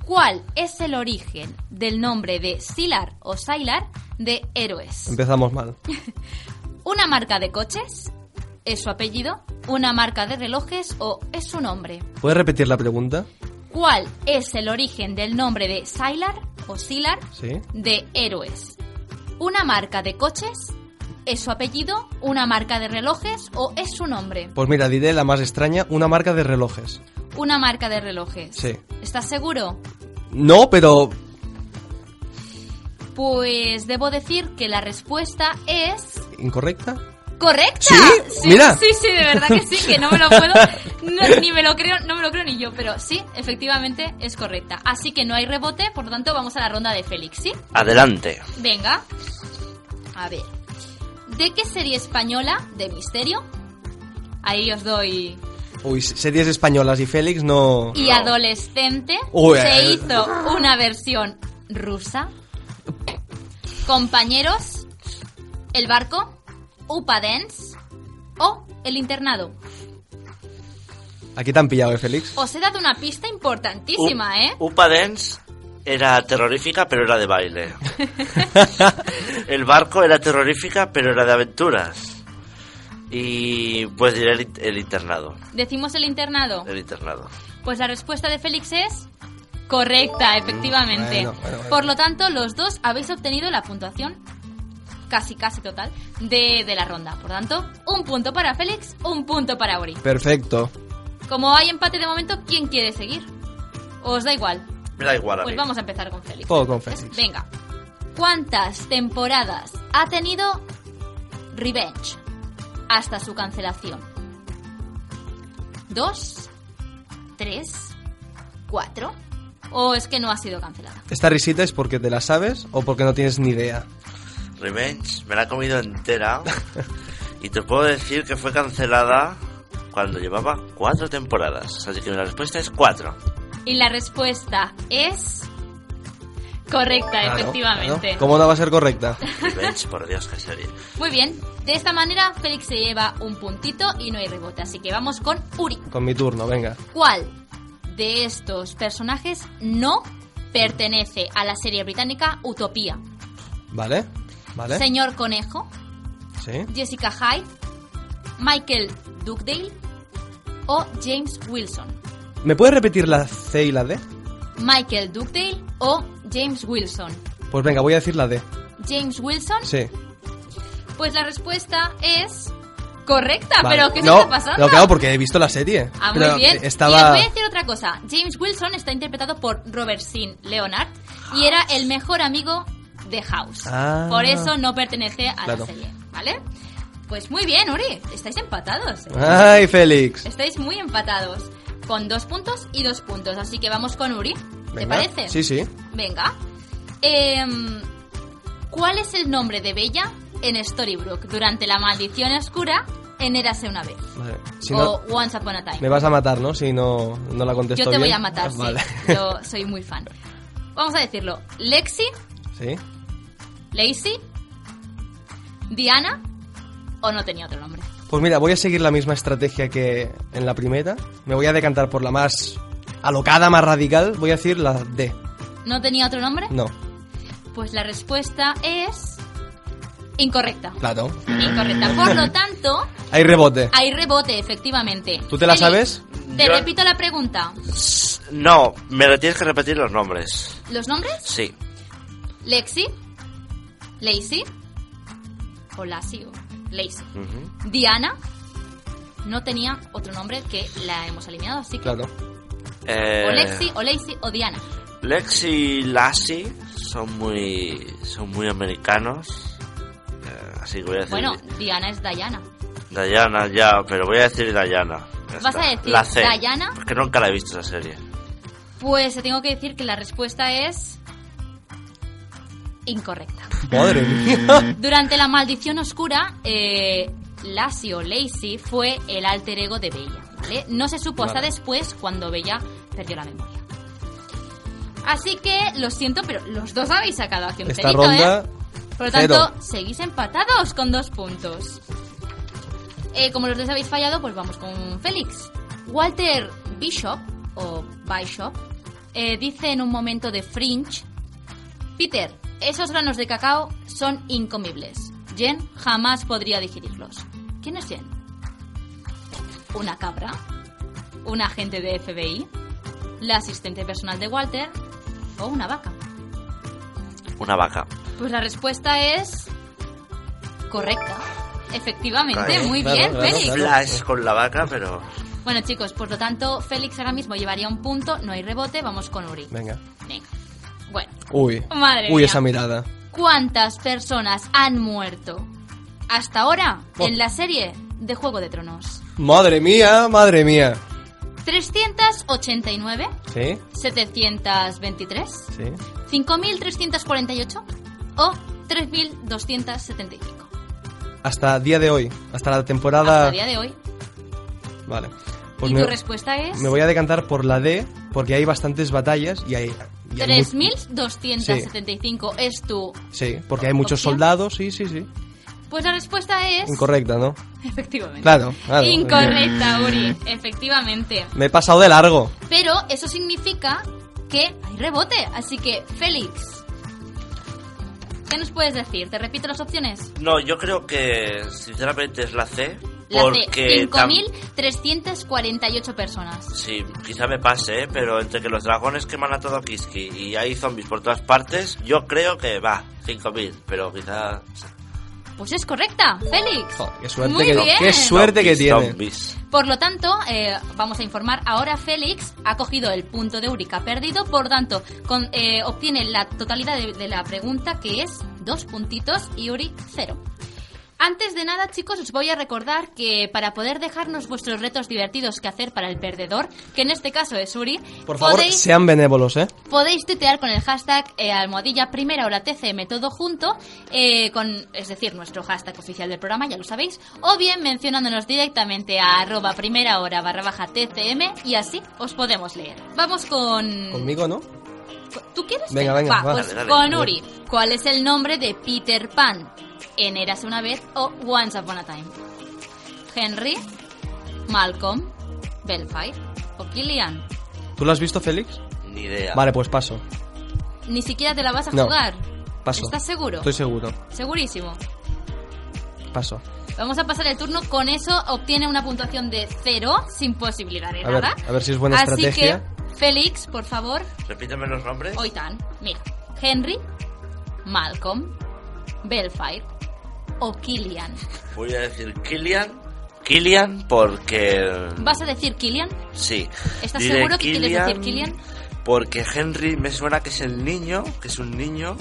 ¿Cuál es el origen del nombre de Silar o Sailar de Héroes? Empezamos mal. ¿Una marca de coches? ¿Es su apellido? ¿Una marca de relojes o es su nombre? ¿Puedes repetir la pregunta? ¿Cuál es el origen del nombre de Sailar o Silar Sí. de Héroes? ¿Una marca de coches? ¿Es su apellido? ¿Una marca de relojes o es su nombre? Pues mira, diré la más extraña, una marca de relojes. Una marca de relojes. Sí. ¿Estás seguro? No, pero Pues debo decir que la respuesta es ¿incorrecta? correcta. ¿Sí? Mira. Sí, sí, de verdad que sí, que no me lo puedo, no, ni me lo creo, no me lo creo ni yo, pero sí, efectivamente es correcta. Así que no hay rebote, por lo tanto vamos a la ronda de Félix, ¿sí? Adelante. Venga. A ver. ¿De qué serie española de misterio? Ahí os doy. Uy, series españolas y Félix no... Y adolescente Uy, se eh. hizo una versión rusa. Compañeros, el barco, Upa Dance o el internado. Aquí te han pillado, ¿eh, Félix? Os he dado una pista importantísima, ¿eh? Upa Dance era terrorífica, pero era de baile. el barco era terrorífica, pero era de aventuras. Y pues diré el, in- el internado. Decimos el internado. El internado. Pues la respuesta de Félix es correcta, efectivamente. bueno, bueno, bueno. Por lo tanto, los dos habéis obtenido la puntuación casi, casi total de, de la ronda. Por tanto, un punto para Félix, un punto para Ori. Perfecto. Como hay empate de momento, ¿quién quiere seguir? ¿Os da igual? Me da igual a Pues mí. vamos a empezar con Félix. Todo con Félix. Venga. ¿Cuántas temporadas ha tenido Revenge? Hasta su cancelación. ¿Dos? ¿Tres? ¿Cuatro? ¿O es que no ha sido cancelada? ¿Esta risita es porque te la sabes o porque no tienes ni idea? Revenge me la he comido entera y te puedo decir que fue cancelada cuando llevaba cuatro temporadas. Así que la respuesta es cuatro. Y la respuesta es... Correcta, Claro, efectivamente. claro. ¿Cómo no va a ser correcta? Revenge, por Dios, qué serie. Muy bien, de esta manera Félix se lleva un puntito y no hay rebote, así que vamos con Uri. Con mi turno, venga. ¿Cuál de estos personajes no pertenece a la serie británica Utopía? ¿Vale? ¿Vale? Señor Conejo, Sí. Jessica Hyde, Michael Dugdale o James Wilson. ¿Me puedes repetir la C y la D? Michael Dugdale o James Wilson. Pues venga, voy a decir la D. James Wilson, Sí. pues la respuesta es correcta, Vale. pero ¿qué se no, está pasando? No, claro, porque he visto la serie. Ah, muy bien. Y os Estaba... voy a decir otra cosa. James Wilson está interpretado por Robert Sean Leonard y era el mejor amigo de House. Ah. Por eso no pertenece a Claro. la serie, ¿vale? Pues muy bien, Uri. Estáis empatados. ¿eh? Ay, Félix. Estáis muy empatados. Con dos puntos y dos puntos. Así que vamos con Uri. ¿Te Venga. parece? Sí, sí. Venga. Em, ¿Cuál es el nombre de Bella en Storybrooke durante la maldición oscura en Érase una vez? Vale. Si o no, Once Upon a Time. me vas a matar, ¿no? Si no, no la contesto Yo te voy a matar, sí. Vale. Yo soy muy fan. Vamos a decirlo. Lexi, sí. Lacey, Diana o no tenía otro nombre. Pues mira, voy a seguir la misma estrategia que en la primera. Me voy a decantar por la más alocada, más radical. Voy a decir la D. ¿No tenía otro nombre? No, Pues la respuesta es incorrecta. claro. Incorrecta. Por lo tanto, Hay rebote. hay rebote, efectivamente. ¿Tú te la sabes? Te Yo- repito la pregunta. No, me lo tienes que repetir los nombres. ¿Los nombres? Sí. Lexi, Lacey o Lassie o Lacey. Ujú. Diana no tenía otro nombre que la hemos eliminado, así que Claro. Eh, o Lexi o Lacey o Diana. Lexi y Lassie son muy, son muy americanos. Eh, así que voy a decir Bueno, Diana es Diana. Diana ya, pero voy a decir Diana. ¿Vas está. a decir la C, Diana? Porque nunca la he visto esa serie. Pues te tengo que decir que la respuesta es incorrecta. Madre mía. Durante la maldición oscura, eh, Lassie o Lacey fue el alter ego de Bella, ¿vale? No se supo hasta Vale. después cuando Bella perdió la memoria. Así que lo siento, pero los dos habéis sacado aquí un Esta cerito, ronda, ¿eh? Por lo cero. tanto, seguís empatados con dos puntos. Eh, como los dos habéis fallado, pues vamos con Félix. Walter Bishop, o Bishop, eh, dice en un momento de Fringe Peter, esos granos de cacao son incomibles. Jen jamás podría digerirlos. ¿Quién es Jen? ¿Una cabra? ¿Un agente de FBI? ¿La asistente personal de Walter? ¿O una vaca? Una vaca. Pues la respuesta es correcta. Efectivamente, Claro, muy claro, bien, claro, Félix. claro. Flash con la vaca, pero Bueno, chicos, por lo tanto, Félix ahora mismo llevaría un punto, no hay rebote, vamos con Uri. Venga. Venga. Bueno, Uy. Madre Uy, mía. esa mirada. ¿cuántas personas han muerto hasta ahora Oh. en la serie de Juego de Tronos? Madre mía, madre mía. ¿389? ¿Sí? ¿723? Sí. ¿5.348? ¿O 3.275? Hasta día de hoy. Hasta la temporada... Hasta día de hoy. Vale. Pues ¿Y me, tu respuesta es? me voy a decantar por la D porque hay bastantes batallas y hay... y hay mu- 3.275 es tu... Sí, porque hay muchos ¿Opción? soldados, sí, sí, sí. Pues la respuesta es... Incorrecta, ¿no? Efectivamente. Claro, claro. Incorrecta, Uri. Efectivamente. Me he pasado de largo. Pero eso significa que hay rebote. Así que, Félix, ¿qué nos puedes decir? ¿Te repito las opciones? no, yo creo que sinceramente es la C. La porque C, tam- 5.348 personas. Sí, quizá me pase, ¿eh? pero entre que los dragones queman a todo Kiski y hay zombies por todas partes, yo creo que va, 5.000, pero quizá... Pues es correcta, Félix. Qué suerte Muy que, bien. qué suerte que Zombies, tiene. zombies. Por lo tanto, eh, vamos a informar ahora Félix ha cogido el punto de ha perdido, por tanto, con, eh, obtiene la totalidad de, de la pregunta que es dos puntitos y Uri cero. Antes de nada, chicos, os voy a recordar que para poder dejarnos vuestros retos divertidos que hacer para el perdedor, que en este caso es Uri, Por favor, podéis, sean benévolos, ¿eh? podéis tuitear con el hashtag eh, almohadilla primera hora TCM todo junto, eh, con, es decir, nuestro hashtag oficial del programa, ya lo sabéis, o bien mencionándonos directamente a arroba primera hora barra baja TCM y así os podemos leer. Vamos con... Conmigo, ¿no? ¿Tú quieres? Venga, venga, va. pues Dale, dale. con Uri. ¿Cuál es el nombre de Peter Pan? En Érase una vez o Once Upon a Time. Henry, Malcolm, Belfire o Killian. ¿Tú lo has visto, Félix? Ni idea. Vale, pues paso. Ni siquiera te la vas a No. jugar. Paso. ¿Estás seguro? Estoy seguro. Segurísimo. Paso. Vamos a pasar el turno. Con eso obtiene una puntuación de cero, sin posibilidad de A ver, nada. a ver si es buena Así estrategia. que, Félix, por favor, Repíteme los nombres. hoy tan. Mira, Henry, Malcolm, Belfire o Killian. Voy a decir Killian. Killian porque... ¿Vas a decir Killian? Sí. ¿Estás Diré seguro que quieres decir Killian? Porque Henry me suena que es el niño, que es un niño.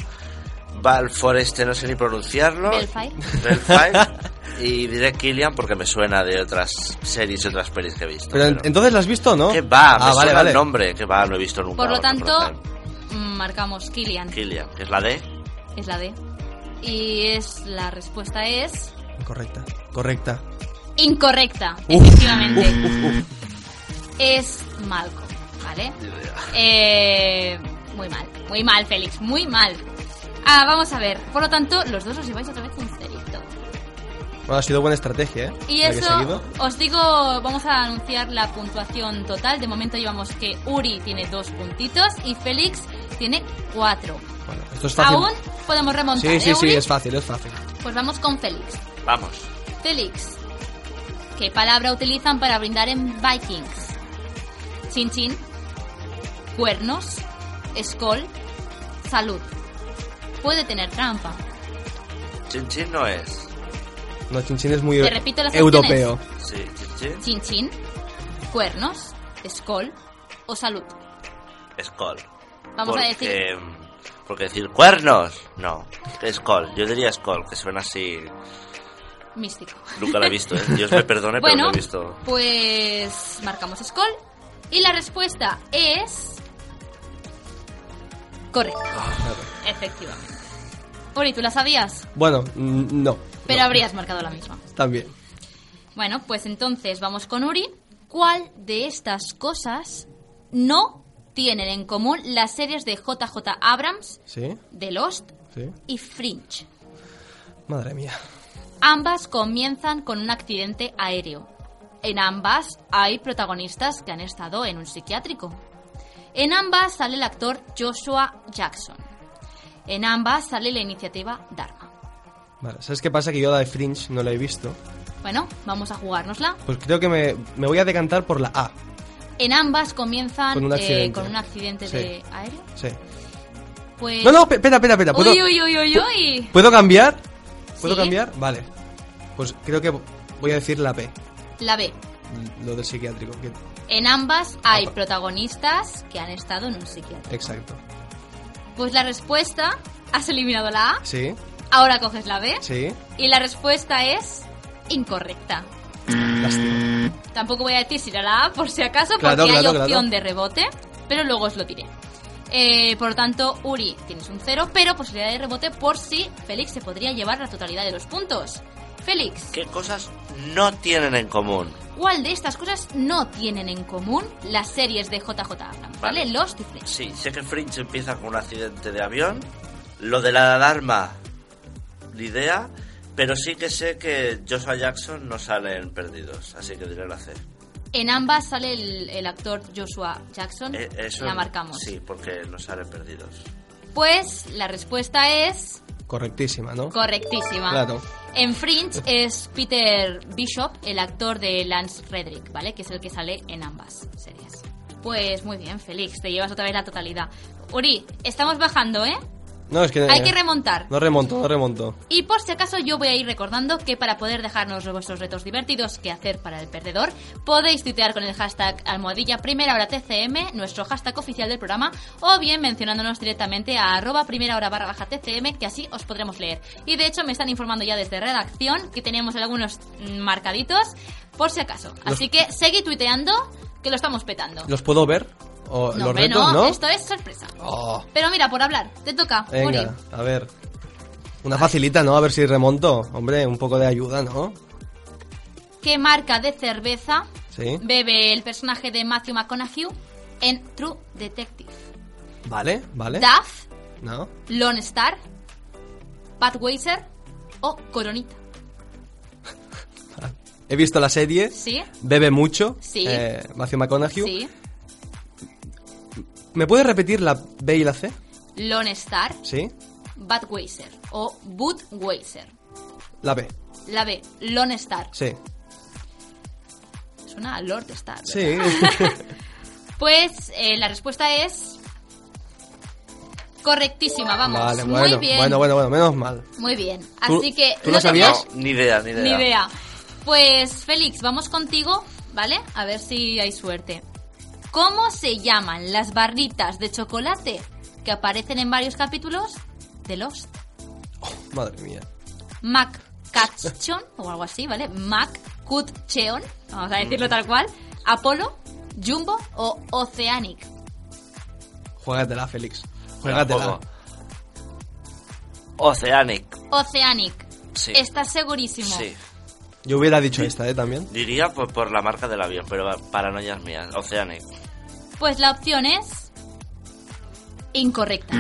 Va al foreste, no sé ni pronunciarlo. Belfire. Belfire. y diré Killian porque me suena de otras series y otras pelis que he visto. Pero en- entonces la has visto, ¿no? Que va, me ah, vale, suena vale. el nombre, que va, no he visto nunca. Por lo tanto, mm, marcamos Killian. Killian, que es la D. Es la D. Y es la respuesta es Correcta. Correcta. incorrecta, Uf, efectivamente. uf, uf, uf. Es Malcolm, ¿vale? Eh, muy mal, muy mal, Félix, muy mal. Ah, vamos a ver. Por lo tanto, los dos os lleváis otra vez un cerito. Bueno, ha sido buena estrategia, ¿eh? Y eso, os digo, vamos a anunciar la puntuación total. De momento llevamos que Uri tiene dos puntitos y Félix tiene cuatro. Bueno, esto es fácil. Aún podemos remontar, Sí, sí, ¿eh, sí, Uri? es fácil, es fácil. Pues vamos con Félix. Vamos. Félix, ¿qué palabra utilizan para brindar en Vikings? Chin chin, cuernos, escol, salud. Puede tener trampa. Chin Chin no es. No, Chinchín es muy Te repito las europeo. Sí, Chin Chin. Chin chin, cuernos, escol o salud. Skull. Vamos a decir- Porque decir cuernos, no. Skull. Yo diría Skull, que suena así. Místico. Nunca la he visto, ¿eh? Dios me perdone, pero no he visto. pues marcamos escol y la respuesta es correcta. Ah, Efectivamente. Uri, ¿tú la sabías? Bueno, no. Pero no, habrías marcado la misma. También. Bueno, pues entonces vamos con Uri. ¿Cuál de estas cosas no tienen en común las series de JJ Abrams, ¿Sí? The Lost ¿Sí? y Fringe? Madre mía. Ambas comienzan con un accidente aéreo. En ambas hay protagonistas que han estado en un psiquiátrico. En ambas sale el actor Joshua Jackson. En ambas sale la iniciativa Dharma. Vale, ¿sabes qué pasa? Que yo la de Fringe no la he visto. Bueno, vamos a jugárnosla. Pues creo que me, me voy a decantar por la A. En ambas comienzan Con un eh, accidente. con un accidente Sí. de aéreo. Sí. Pues... No, no, pe- espera, espera, espera. ¿Puedo, Uy, uy, uy, uy, uy. ¿puedo cambiar? ¿Puedo Sí. cambiar? Vale. Pues creo que voy a decir la B. La B. Lo del psiquiátrico. que- En ambas hay protagonistas que han estado en un psiquiátrico. Exacto. Pues la respuesta, has eliminado la A, Sí, ahora coges la B sí. y la respuesta es incorrecta. Lástima. Tampoco voy a decir si era la A por si acaso, Claro, porque hay claro, opción claro. de rebote, pero luego os lo diré. Eh, por lo tanto, Uri, tienes un cero, pero posibilidad de rebote por si Félix se podría llevar la totalidad de los puntos. Félix, ¿Qué cosas no tienen en común? ¿cuál de estas cosas no tienen en común las series de JJ Abrams? ¿Vale? Vale. Lost y Fringe. Sí, sé que Fringe empieza con un accidente de avión. Lo de la alarma, ni idea. Pero sí que sé que Joshua Jackson no sale en Perdidos, así que diré la C. En ambas sale el, el actor Joshua Jackson. Eh, eso la marcamos. Sí, porque no sale en Perdidos. Pues la respuesta es Correctísima, ¿no? correctísima. Claro. En Fringe es Peter Bishop, el actor de Lance Redrick, ¿vale? Que es el que sale en ambas series. Pues muy bien, Félix, te llevas otra vez la totalidad. Uri, estamos bajando, ¿eh? No, es que... Hay que remontar. No remonto, no remonto. Y por si acaso yo voy a ir recordando que para poder dejarnos vuestros retos divertidos que hacer para el perdedor, podéis tuitear con el hashtag almohadilla primera hora TCM, nuestro hashtag oficial del programa, o bien mencionándonos directamente a arroba primera hora barra baja TCM, que así os podremos leer. Y de hecho me están informando ya desde redacción que tenemos algunos marcaditos, por si acaso. Así que seguid tuiteando, que lo estamos petando. ¿Los puedo ver? ¿O No, los hombre, retos, no, no? esto es sorpresa. Oh, Pero mira, por hablar, te toca, venga, a ver. Una facilita, ¿no? A ver si remonto. Hombre, un poco de ayuda, ¿no? ¿Qué marca de cerveza Sí. bebe el personaje de Matthew McConaughey en True Detective? Vale, vale. ¿Duff, No. Lone Star, Budweiser o Coronita? He visto la serie. ¿Sí? Bebe mucho. Sí. eh, Matthew McConaughey. Sí. ¿Me puedes repetir la B y la C? Lone Star, Sí. Budweiser o Budweiser. La B. La B, Lone Star. Sí. Suena a Lord Star. ¿verdad? Sí. Pues eh, la respuesta es correctísima, vamos. vale, Muy bueno. bien. Bueno, bueno, bueno, menos mal. Muy bien. ¿Tú- Así que tú no lo sabías? tenías Ni idea, ni idea. ni idea. Pues Félix, vamos contigo, ¿vale? A ver si hay suerte. ¿Cómo se llaman las barritas de chocolate que aparecen en varios capítulos de Lost? Madre mía. McCutcheon o algo así, ¿vale? McCutcheon, vamos a decirlo tal cual. Apolo, Jumbo o Oceanic. Juégatela, Félix. Juégatela. Oceanic. Oceanic. Sí. ¿Estás segurísimo? Sí. Yo hubiera dicho esta, ¿eh? También. Diría por, por la marca del avión, pero paranoias mías. Oceanic. Pues la opción es incorrecta.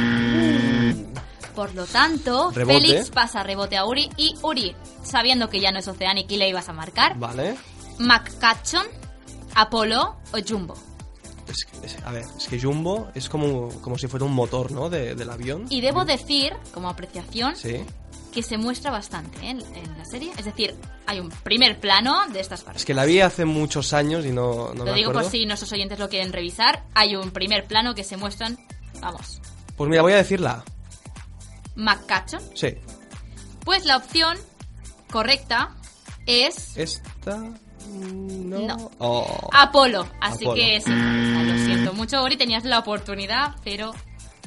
Por lo tanto, Rebote. Félix pasa rebote a Uri y Uri, sabiendo que ya no es Oceanic y le ibas a marcar, Vale. McCutcheon, Apolo o Jumbo. Es que- es- a ver, es que Jumbo es como, como si fuera un motor, ¿no? De- del avión. Y debo decir, como apreciación, Sí. Que se muestra bastante ¿eh? en, en la serie. Es decir, hay un primer plano de estas partes. Es que la vi hace muchos años y no, no Lo me digo acuerdo. por si nuestros oyentes lo quieren revisar. Hay un primer plano que se muestran, vamos, Pues mira, voy a decir la A. McCutcheon. Sí. Pues la opción correcta es Esta... No. No. Oh. Apolo. Así Apolo. que sí, lo siento mucho, Ori, tenías la oportunidad, pero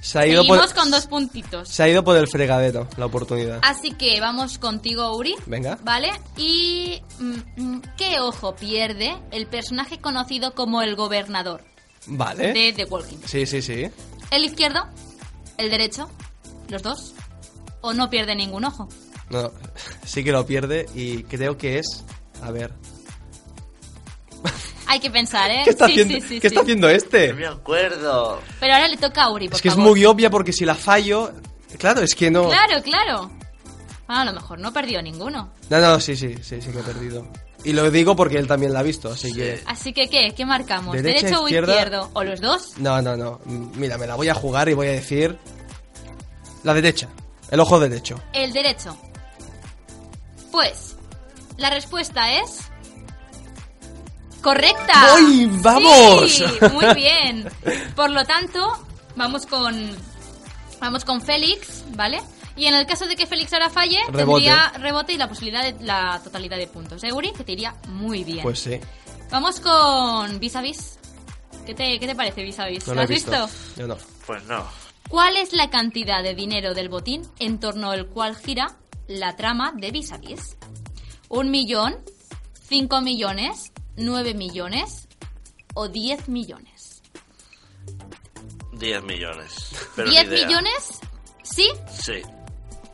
Se ha ido seguimos por... con dos puntitos. Se ha ido por el fregadero la oportunidad. Así que vamos contigo, Uri. Venga. ¿Vale? Y mm, mm, ¿qué ojo pierde el personaje conocido como el gobernador Vale. de The Walking? Sí, sí, sí. ¿El izquierdo? ¿El derecho? ¿Los dos? ¿O no pierde ningún ojo? No, sí que lo pierde y creo que es... A ver. Hay que pensar, ¿eh? ¿Qué está, Sí, haciendo, sí, sí, ¿qué sí. está haciendo este? No me acuerdo. Pero ahora le toca a Uri, por Es que es muy obvia porque si la fallo... Claro, es que no... Claro, claro. Ah, a lo mejor no perdió ninguno. No, no, sí, sí, sí, sí que he perdido. Y lo digo porque él también la ha visto, así que... Así que, ¿qué? ¿Qué marcamos? Derecha, ¿Derecho izquierda. o izquierdo? ¿O los dos? No, no, no. Mira, me la voy a jugar y voy a decir... La derecha. El ojo derecho. El derecho. Pues, la respuesta es... ¡Correcta! ¡Uy, vamos! Sí, muy bien. Por lo tanto, vamos con... Vamos con Félix, ¿vale? Y en el caso de que Félix ahora falle, Rebote. tendría rebote y la posibilidad de la totalidad de puntos. ¿Eh, Uri? Que te iría muy bien. Pues sí. Vamos con Vis a Vis. ¿Qué te, qué te parece Vis a Vis? No ¿Lo has visto. visto? Yo no. Pues no. ¿Cuál es la cantidad de dinero del botín en torno al cual gira la trama de Vis a Vis? ¿Un millón? ¿Cinco millones? ¿Nueve millones? ¿O diez millones? 10 millones. Pero ¿Diez ni idea. millones? ¿Sí? Sí.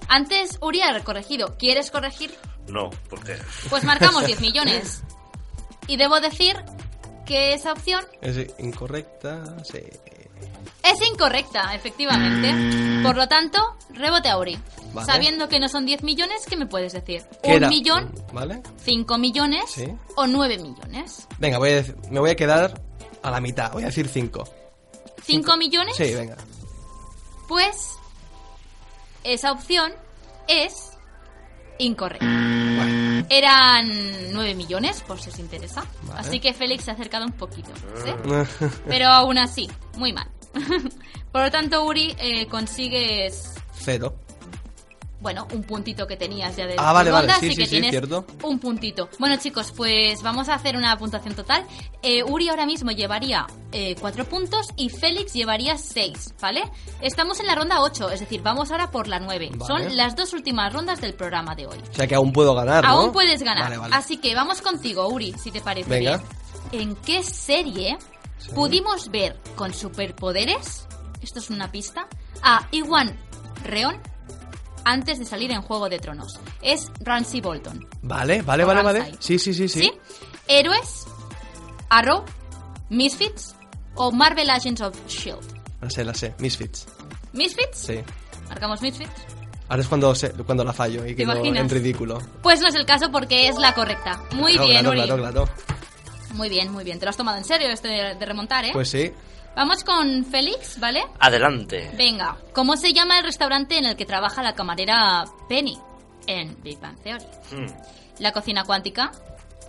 Antes Uri ha corregido. ¿Quieres corregir? No, porque. Pues marcamos 10 millones. Y debo decir que esa opción Es incorrecta, sí. Es incorrecta, efectivamente. Por lo tanto, rebote a Uri. Vale. Sabiendo que no son 10 millones, ¿qué me puedes decir? ¿Qué ¿Un era? millón, ¿Vale? 5 millones Sí. o 9 millones? Venga, voy a dec- me voy a quedar a la mitad. Voy a decir 5. ¿5 millones? Sí, venga. Pues esa opción es incorrecta. Eran 9 millones, por si os interesa. Vale. Así que Félix se ha acercado un poquito. ¿sí? Pero aún así, muy mal. Por lo tanto, Uri, eh, consigues Cero. Bueno, un puntito que tenías ya de Ah, vale, vale, sí, así sí, que sí, tienes cierto. un puntito. Bueno, chicos, pues vamos a hacer una puntuación total. Eh, Uri ahora mismo llevaría eh, cuatro puntos y Félix llevaría seis, ¿vale? Estamos en la ronda 8, es decir, vamos ahora por la 9. Vale. Son las dos últimas rondas del programa de hoy. O sea que aún puedo ganar, ¿no? Aún puedes ganar. Vale, vale. Así que vamos contigo, Uri, si te parece Venga. bien. ¿En qué serie pudimos ver con superpoderes? Esto es una pista. A Iwan Reon antes de salir en Juego de Tronos. Es Ramsay Bolton. Vale, vale, O vale, vale. Sí, sí, sí, sí. ¿Sí? ¿Héroes? ¿Arrow? ¿Misfits? ¿O Marvel Agents of S.H.I.E.L.D.? La sé, la sé. Misfits. ¿Misfits? Sí. ¿Marcamos Misfits? Ahora es cuando, se- cuando la fallo y quedo en ridículo. Pues no es el caso porque es la correcta. Muy Claro, bien, claro, Uri. claro, claro. Muy bien, muy bien. Te lo has tomado en serio este de, de remontar, ¿eh? Pues sí. Vamos con Félix, ¿vale? Adelante. Venga, ¿cómo se llama el restaurante en el que trabaja la camarera Penny en Big Bang Theory? Hmm. ¿La cocina cuántica?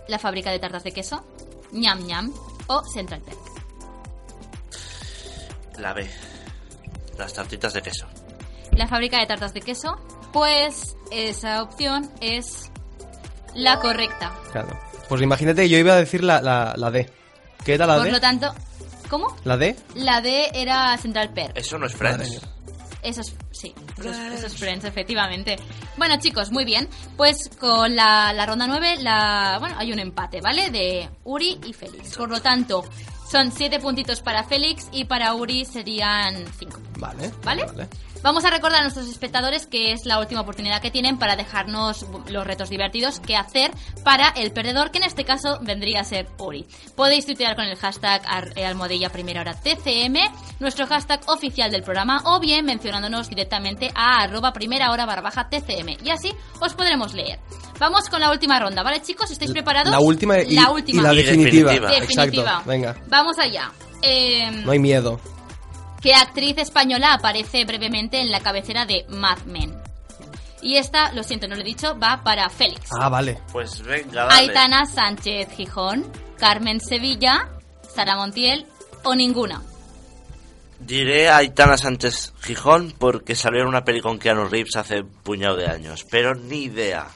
¿La fábrica de tartas de queso? ¿Ñam ñam? ¿O Central Perk? La B. Las tartitas de queso. ¿La fábrica de tartas de queso? Pues esa opción es la correcta. Claro. Pues imagínate que yo iba a decir la, la, la D. ¿Qué era la Por D? lo tanto, ¿cómo? ¿La D? La D era Central Perk. Eso no es Friends. Eso es, sí, eso es, eso es Friends, efectivamente. Bueno, chicos, muy bien. Pues con la, la ronda 9, la, bueno, hay un empate, ¿vale? De Uri y Félix. Por lo tanto, son 7 puntitos para Félix y para Uri serían 5. Vale. ¿Vale? Vale. Vamos a recordar a nuestros espectadores que es la última oportunidad que tienen para dejarnos los retos divertidos que hacer para el perdedor, que en este caso vendría a ser Uri. Podéis tuitear con el hashtag eh, almohadilla primera hora TCM, nuestro hashtag oficial del programa, o bien mencionándonos directamente a arroba primera hora barra baja TCM. Y así os podremos leer. Vamos con la última ronda, ¿vale chicos? ¿Estáis preparados? La última y, la última. y la definitiva. Definitiva. Exacto. Venga. Vamos allá. Em, No hay miedo. ¿Qué actriz española aparece brevemente en la cabecera de Mad Men? Y esta, lo siento, no lo he dicho, va para Félix. Ah, vale. Pues venga, dale. Aitana Sánchez Gijón, Carmen Sevilla, Sara Montiel o ninguna. Diré a Aitana Sánchez Gijón porque salió en una peli con Keanu Reeves hace un puñado de años. Pero ni idea.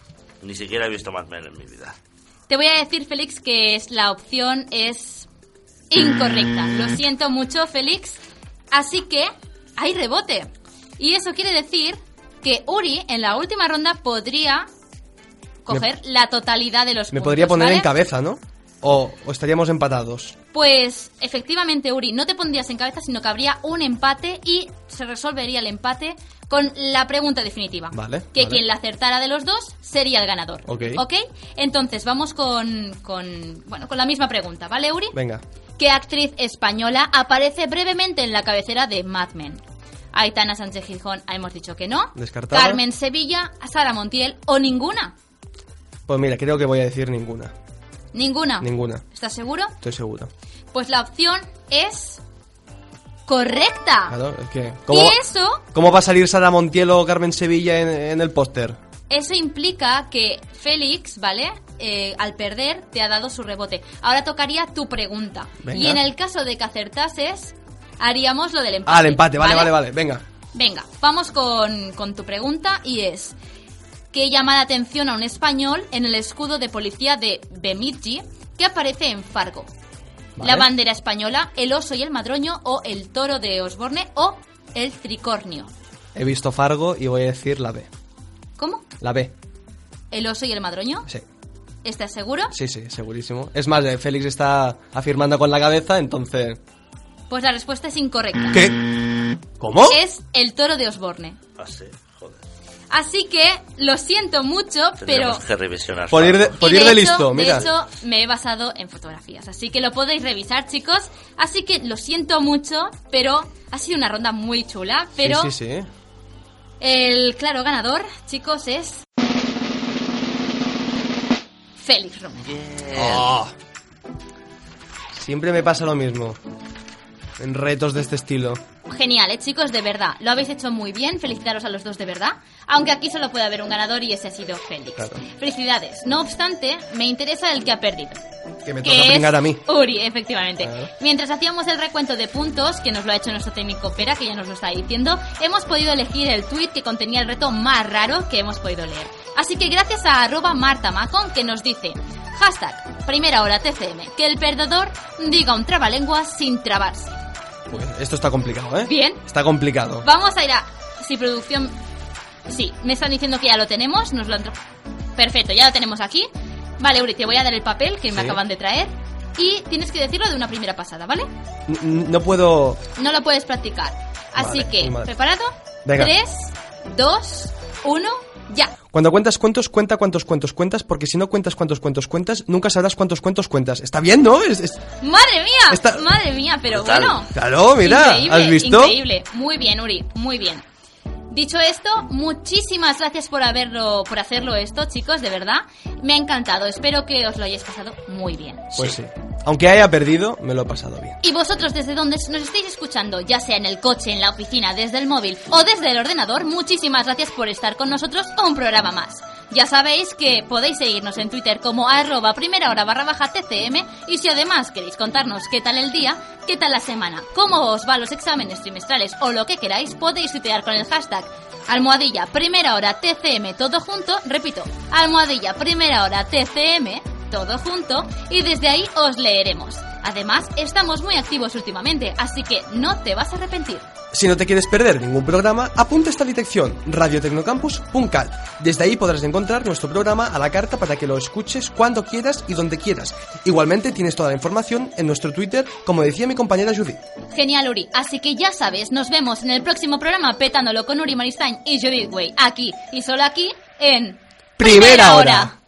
Ni siquiera he visto Mad Men en mi vida. Te voy a decir, Félix, que es, la opción es incorrecta. Lo siento mucho, Félix. Así que hay rebote. Y eso quiere decir que Uri en la última ronda podría coger la totalidad de los Me puntos. podría poner ¿vale? en cabeza, ¿no? O, o estaríamos empatados. Pues efectivamente, Uri, no te pondrías en cabeza, sino que habría un empate y se resolvería el empate con la pregunta definitiva. Vale, Que vale. quien la acertara de los dos sería el ganador. Ok. Entonces vamos con, con, bueno, con la misma pregunta, ¿vale, Uri? Venga. ¿Qué actriz española aparece brevemente en la cabecera de Mad Men? Aitana Sánchez Gijón, hemos dicho que no. Descartada. Carmen Sevilla, Sara Montiel o ninguna. Pues mira, creo que voy a decir ninguna. Ninguna. Ninguna. ¿Estás seguro? Estoy seguro. Pues la opción es correcta. Claro, es que. ¿Cómo, Y eso, ¿Cómo va a salir Sara Montiel o Carmen Sevilla en, en el póster? eso implica que Félix, ¿vale? Eh, al perder te ha dado su rebote. Ahora tocaría tu pregunta. Venga. Y en el caso de que acertases, haríamos lo del empate. Ah, el empate, vale, vale, vale. Venga. Venga, vamos con, con tu pregunta y es... ¿Qué llama la atención a un español en el escudo de policía de Bemidji que aparece en Fargo? Vale. La bandera española, el oso y el madroño o el toro de Osborne o el tricornio. He visto Fargo y voy a decir la B. ¿Cómo? La B. ¿El oso y el madroño? Sí. ¿Estás seguro? Sí, sí, segurísimo. Es más, eh, Félix está afirmando con la cabeza, entonces. Pues la respuesta es incorrecta. ¿Qué? ¿Cómo? Es el toro de Osborne. Así, joder. Así que lo siento mucho, pero... Que revisionar. Por ir de, Fargo. por Y ir de hecho- listo, mira. De hecho, me he basado en fotografías, así que lo podéis revisar, chicos. Así que lo siento mucho, pero ha sido una ronda muy chula. Pero Sí, sí, sí. el claro ganador, chicos, es Félix Romero. Oh. Siempre me pasa lo mismo. En retos de este estilo. Genial, ¿eh, chicos? De verdad. Lo habéis hecho muy bien. Felicitaros a los dos de verdad. Aunque aquí solo puede haber un ganador y ese ha sido Félix. Claro. Felicidades. No obstante, me interesa el que ha perdido. Que me toca es a mí. Uri, efectivamente. Claro. Mientras hacíamos el recuento de puntos, que nos lo ha hecho nuestro técnico Pera, que ya nos lo está diciendo, hemos podido elegir el tweet que contenía el reto más raro que hemos podido leer. Así que gracias a arroba Marta Macon que nos dice hashtag primera hora TCM, que el perdedor diga un trabalenguas sin trabarse. Uy, esto está complicado, ¿eh? Bien. Está complicado. Vamos a ir a... Si producción... Sí, me están diciendo que ya lo tenemos, nos lo han... Perfecto, ya lo tenemos aquí. Vale, Uri, te voy a dar el papel que me Sí. acaban de traer. Y tienes que decirlo de una primera pasada, ¿vale? No puedo... No lo puedes practicar. Así Vale, que. ¿preparado? Venga. 3, 2, 1, ya. Cuando cuentas cuentos, cuenta cuántos cuentos cuentas, porque si no cuentas cuántos cuentos cuentas, nunca sabrás cuántos cuentos cuentas. ¿Está bien, no? Es- es- ¡Madre mía! Está- ¡Madre mía! Pero Total. bueno. Claro, mira, Increíble, ¿has visto? Increíble. Muy bien, Uri. Muy bien. Dicho esto, muchísimas gracias por haberlo, por hacerlo esto, chicos, de verdad. Me ha encantado. Espero que os lo hayáis pasado muy bien. Pues sí. Aunque haya perdido, me lo he pasado bien. Y vosotros desde donde nos estéis escuchando, ya sea en el coche, en la oficina, desde el móvil o desde el ordenador, muchísimas gracias por estar con nosotros un programa más. Ya sabéis que podéis seguirnos en Twitter como arroba primera hora barra baja TCM y si además queréis contarnos qué tal el día, qué tal la semana, cómo os va los exámenes trimestrales o lo que queráis, podéis tuitear con el hashtag almohadilla primera hora TCM todo junto, repito, almohadilla primera hora TCM todo junto y desde ahí os leeremos. Además, estamos muy activos últimamente, así que no te vas a arrepentir. Si no te quieres perder ningún programa, apunta esta dirección, radiotecnocampus.cat. Desde ahí podrás encontrar nuestro programa a la carta para que lo escuches cuando quieras y donde quieras. Igualmente tienes toda la información en nuestro Twitter, como decía mi compañera Judith. Genial, Uri. Así que ya sabes, nos vemos en el próximo programa petándolo con Uri Maristain y Judith Way, aquí y solo aquí en Primera hora.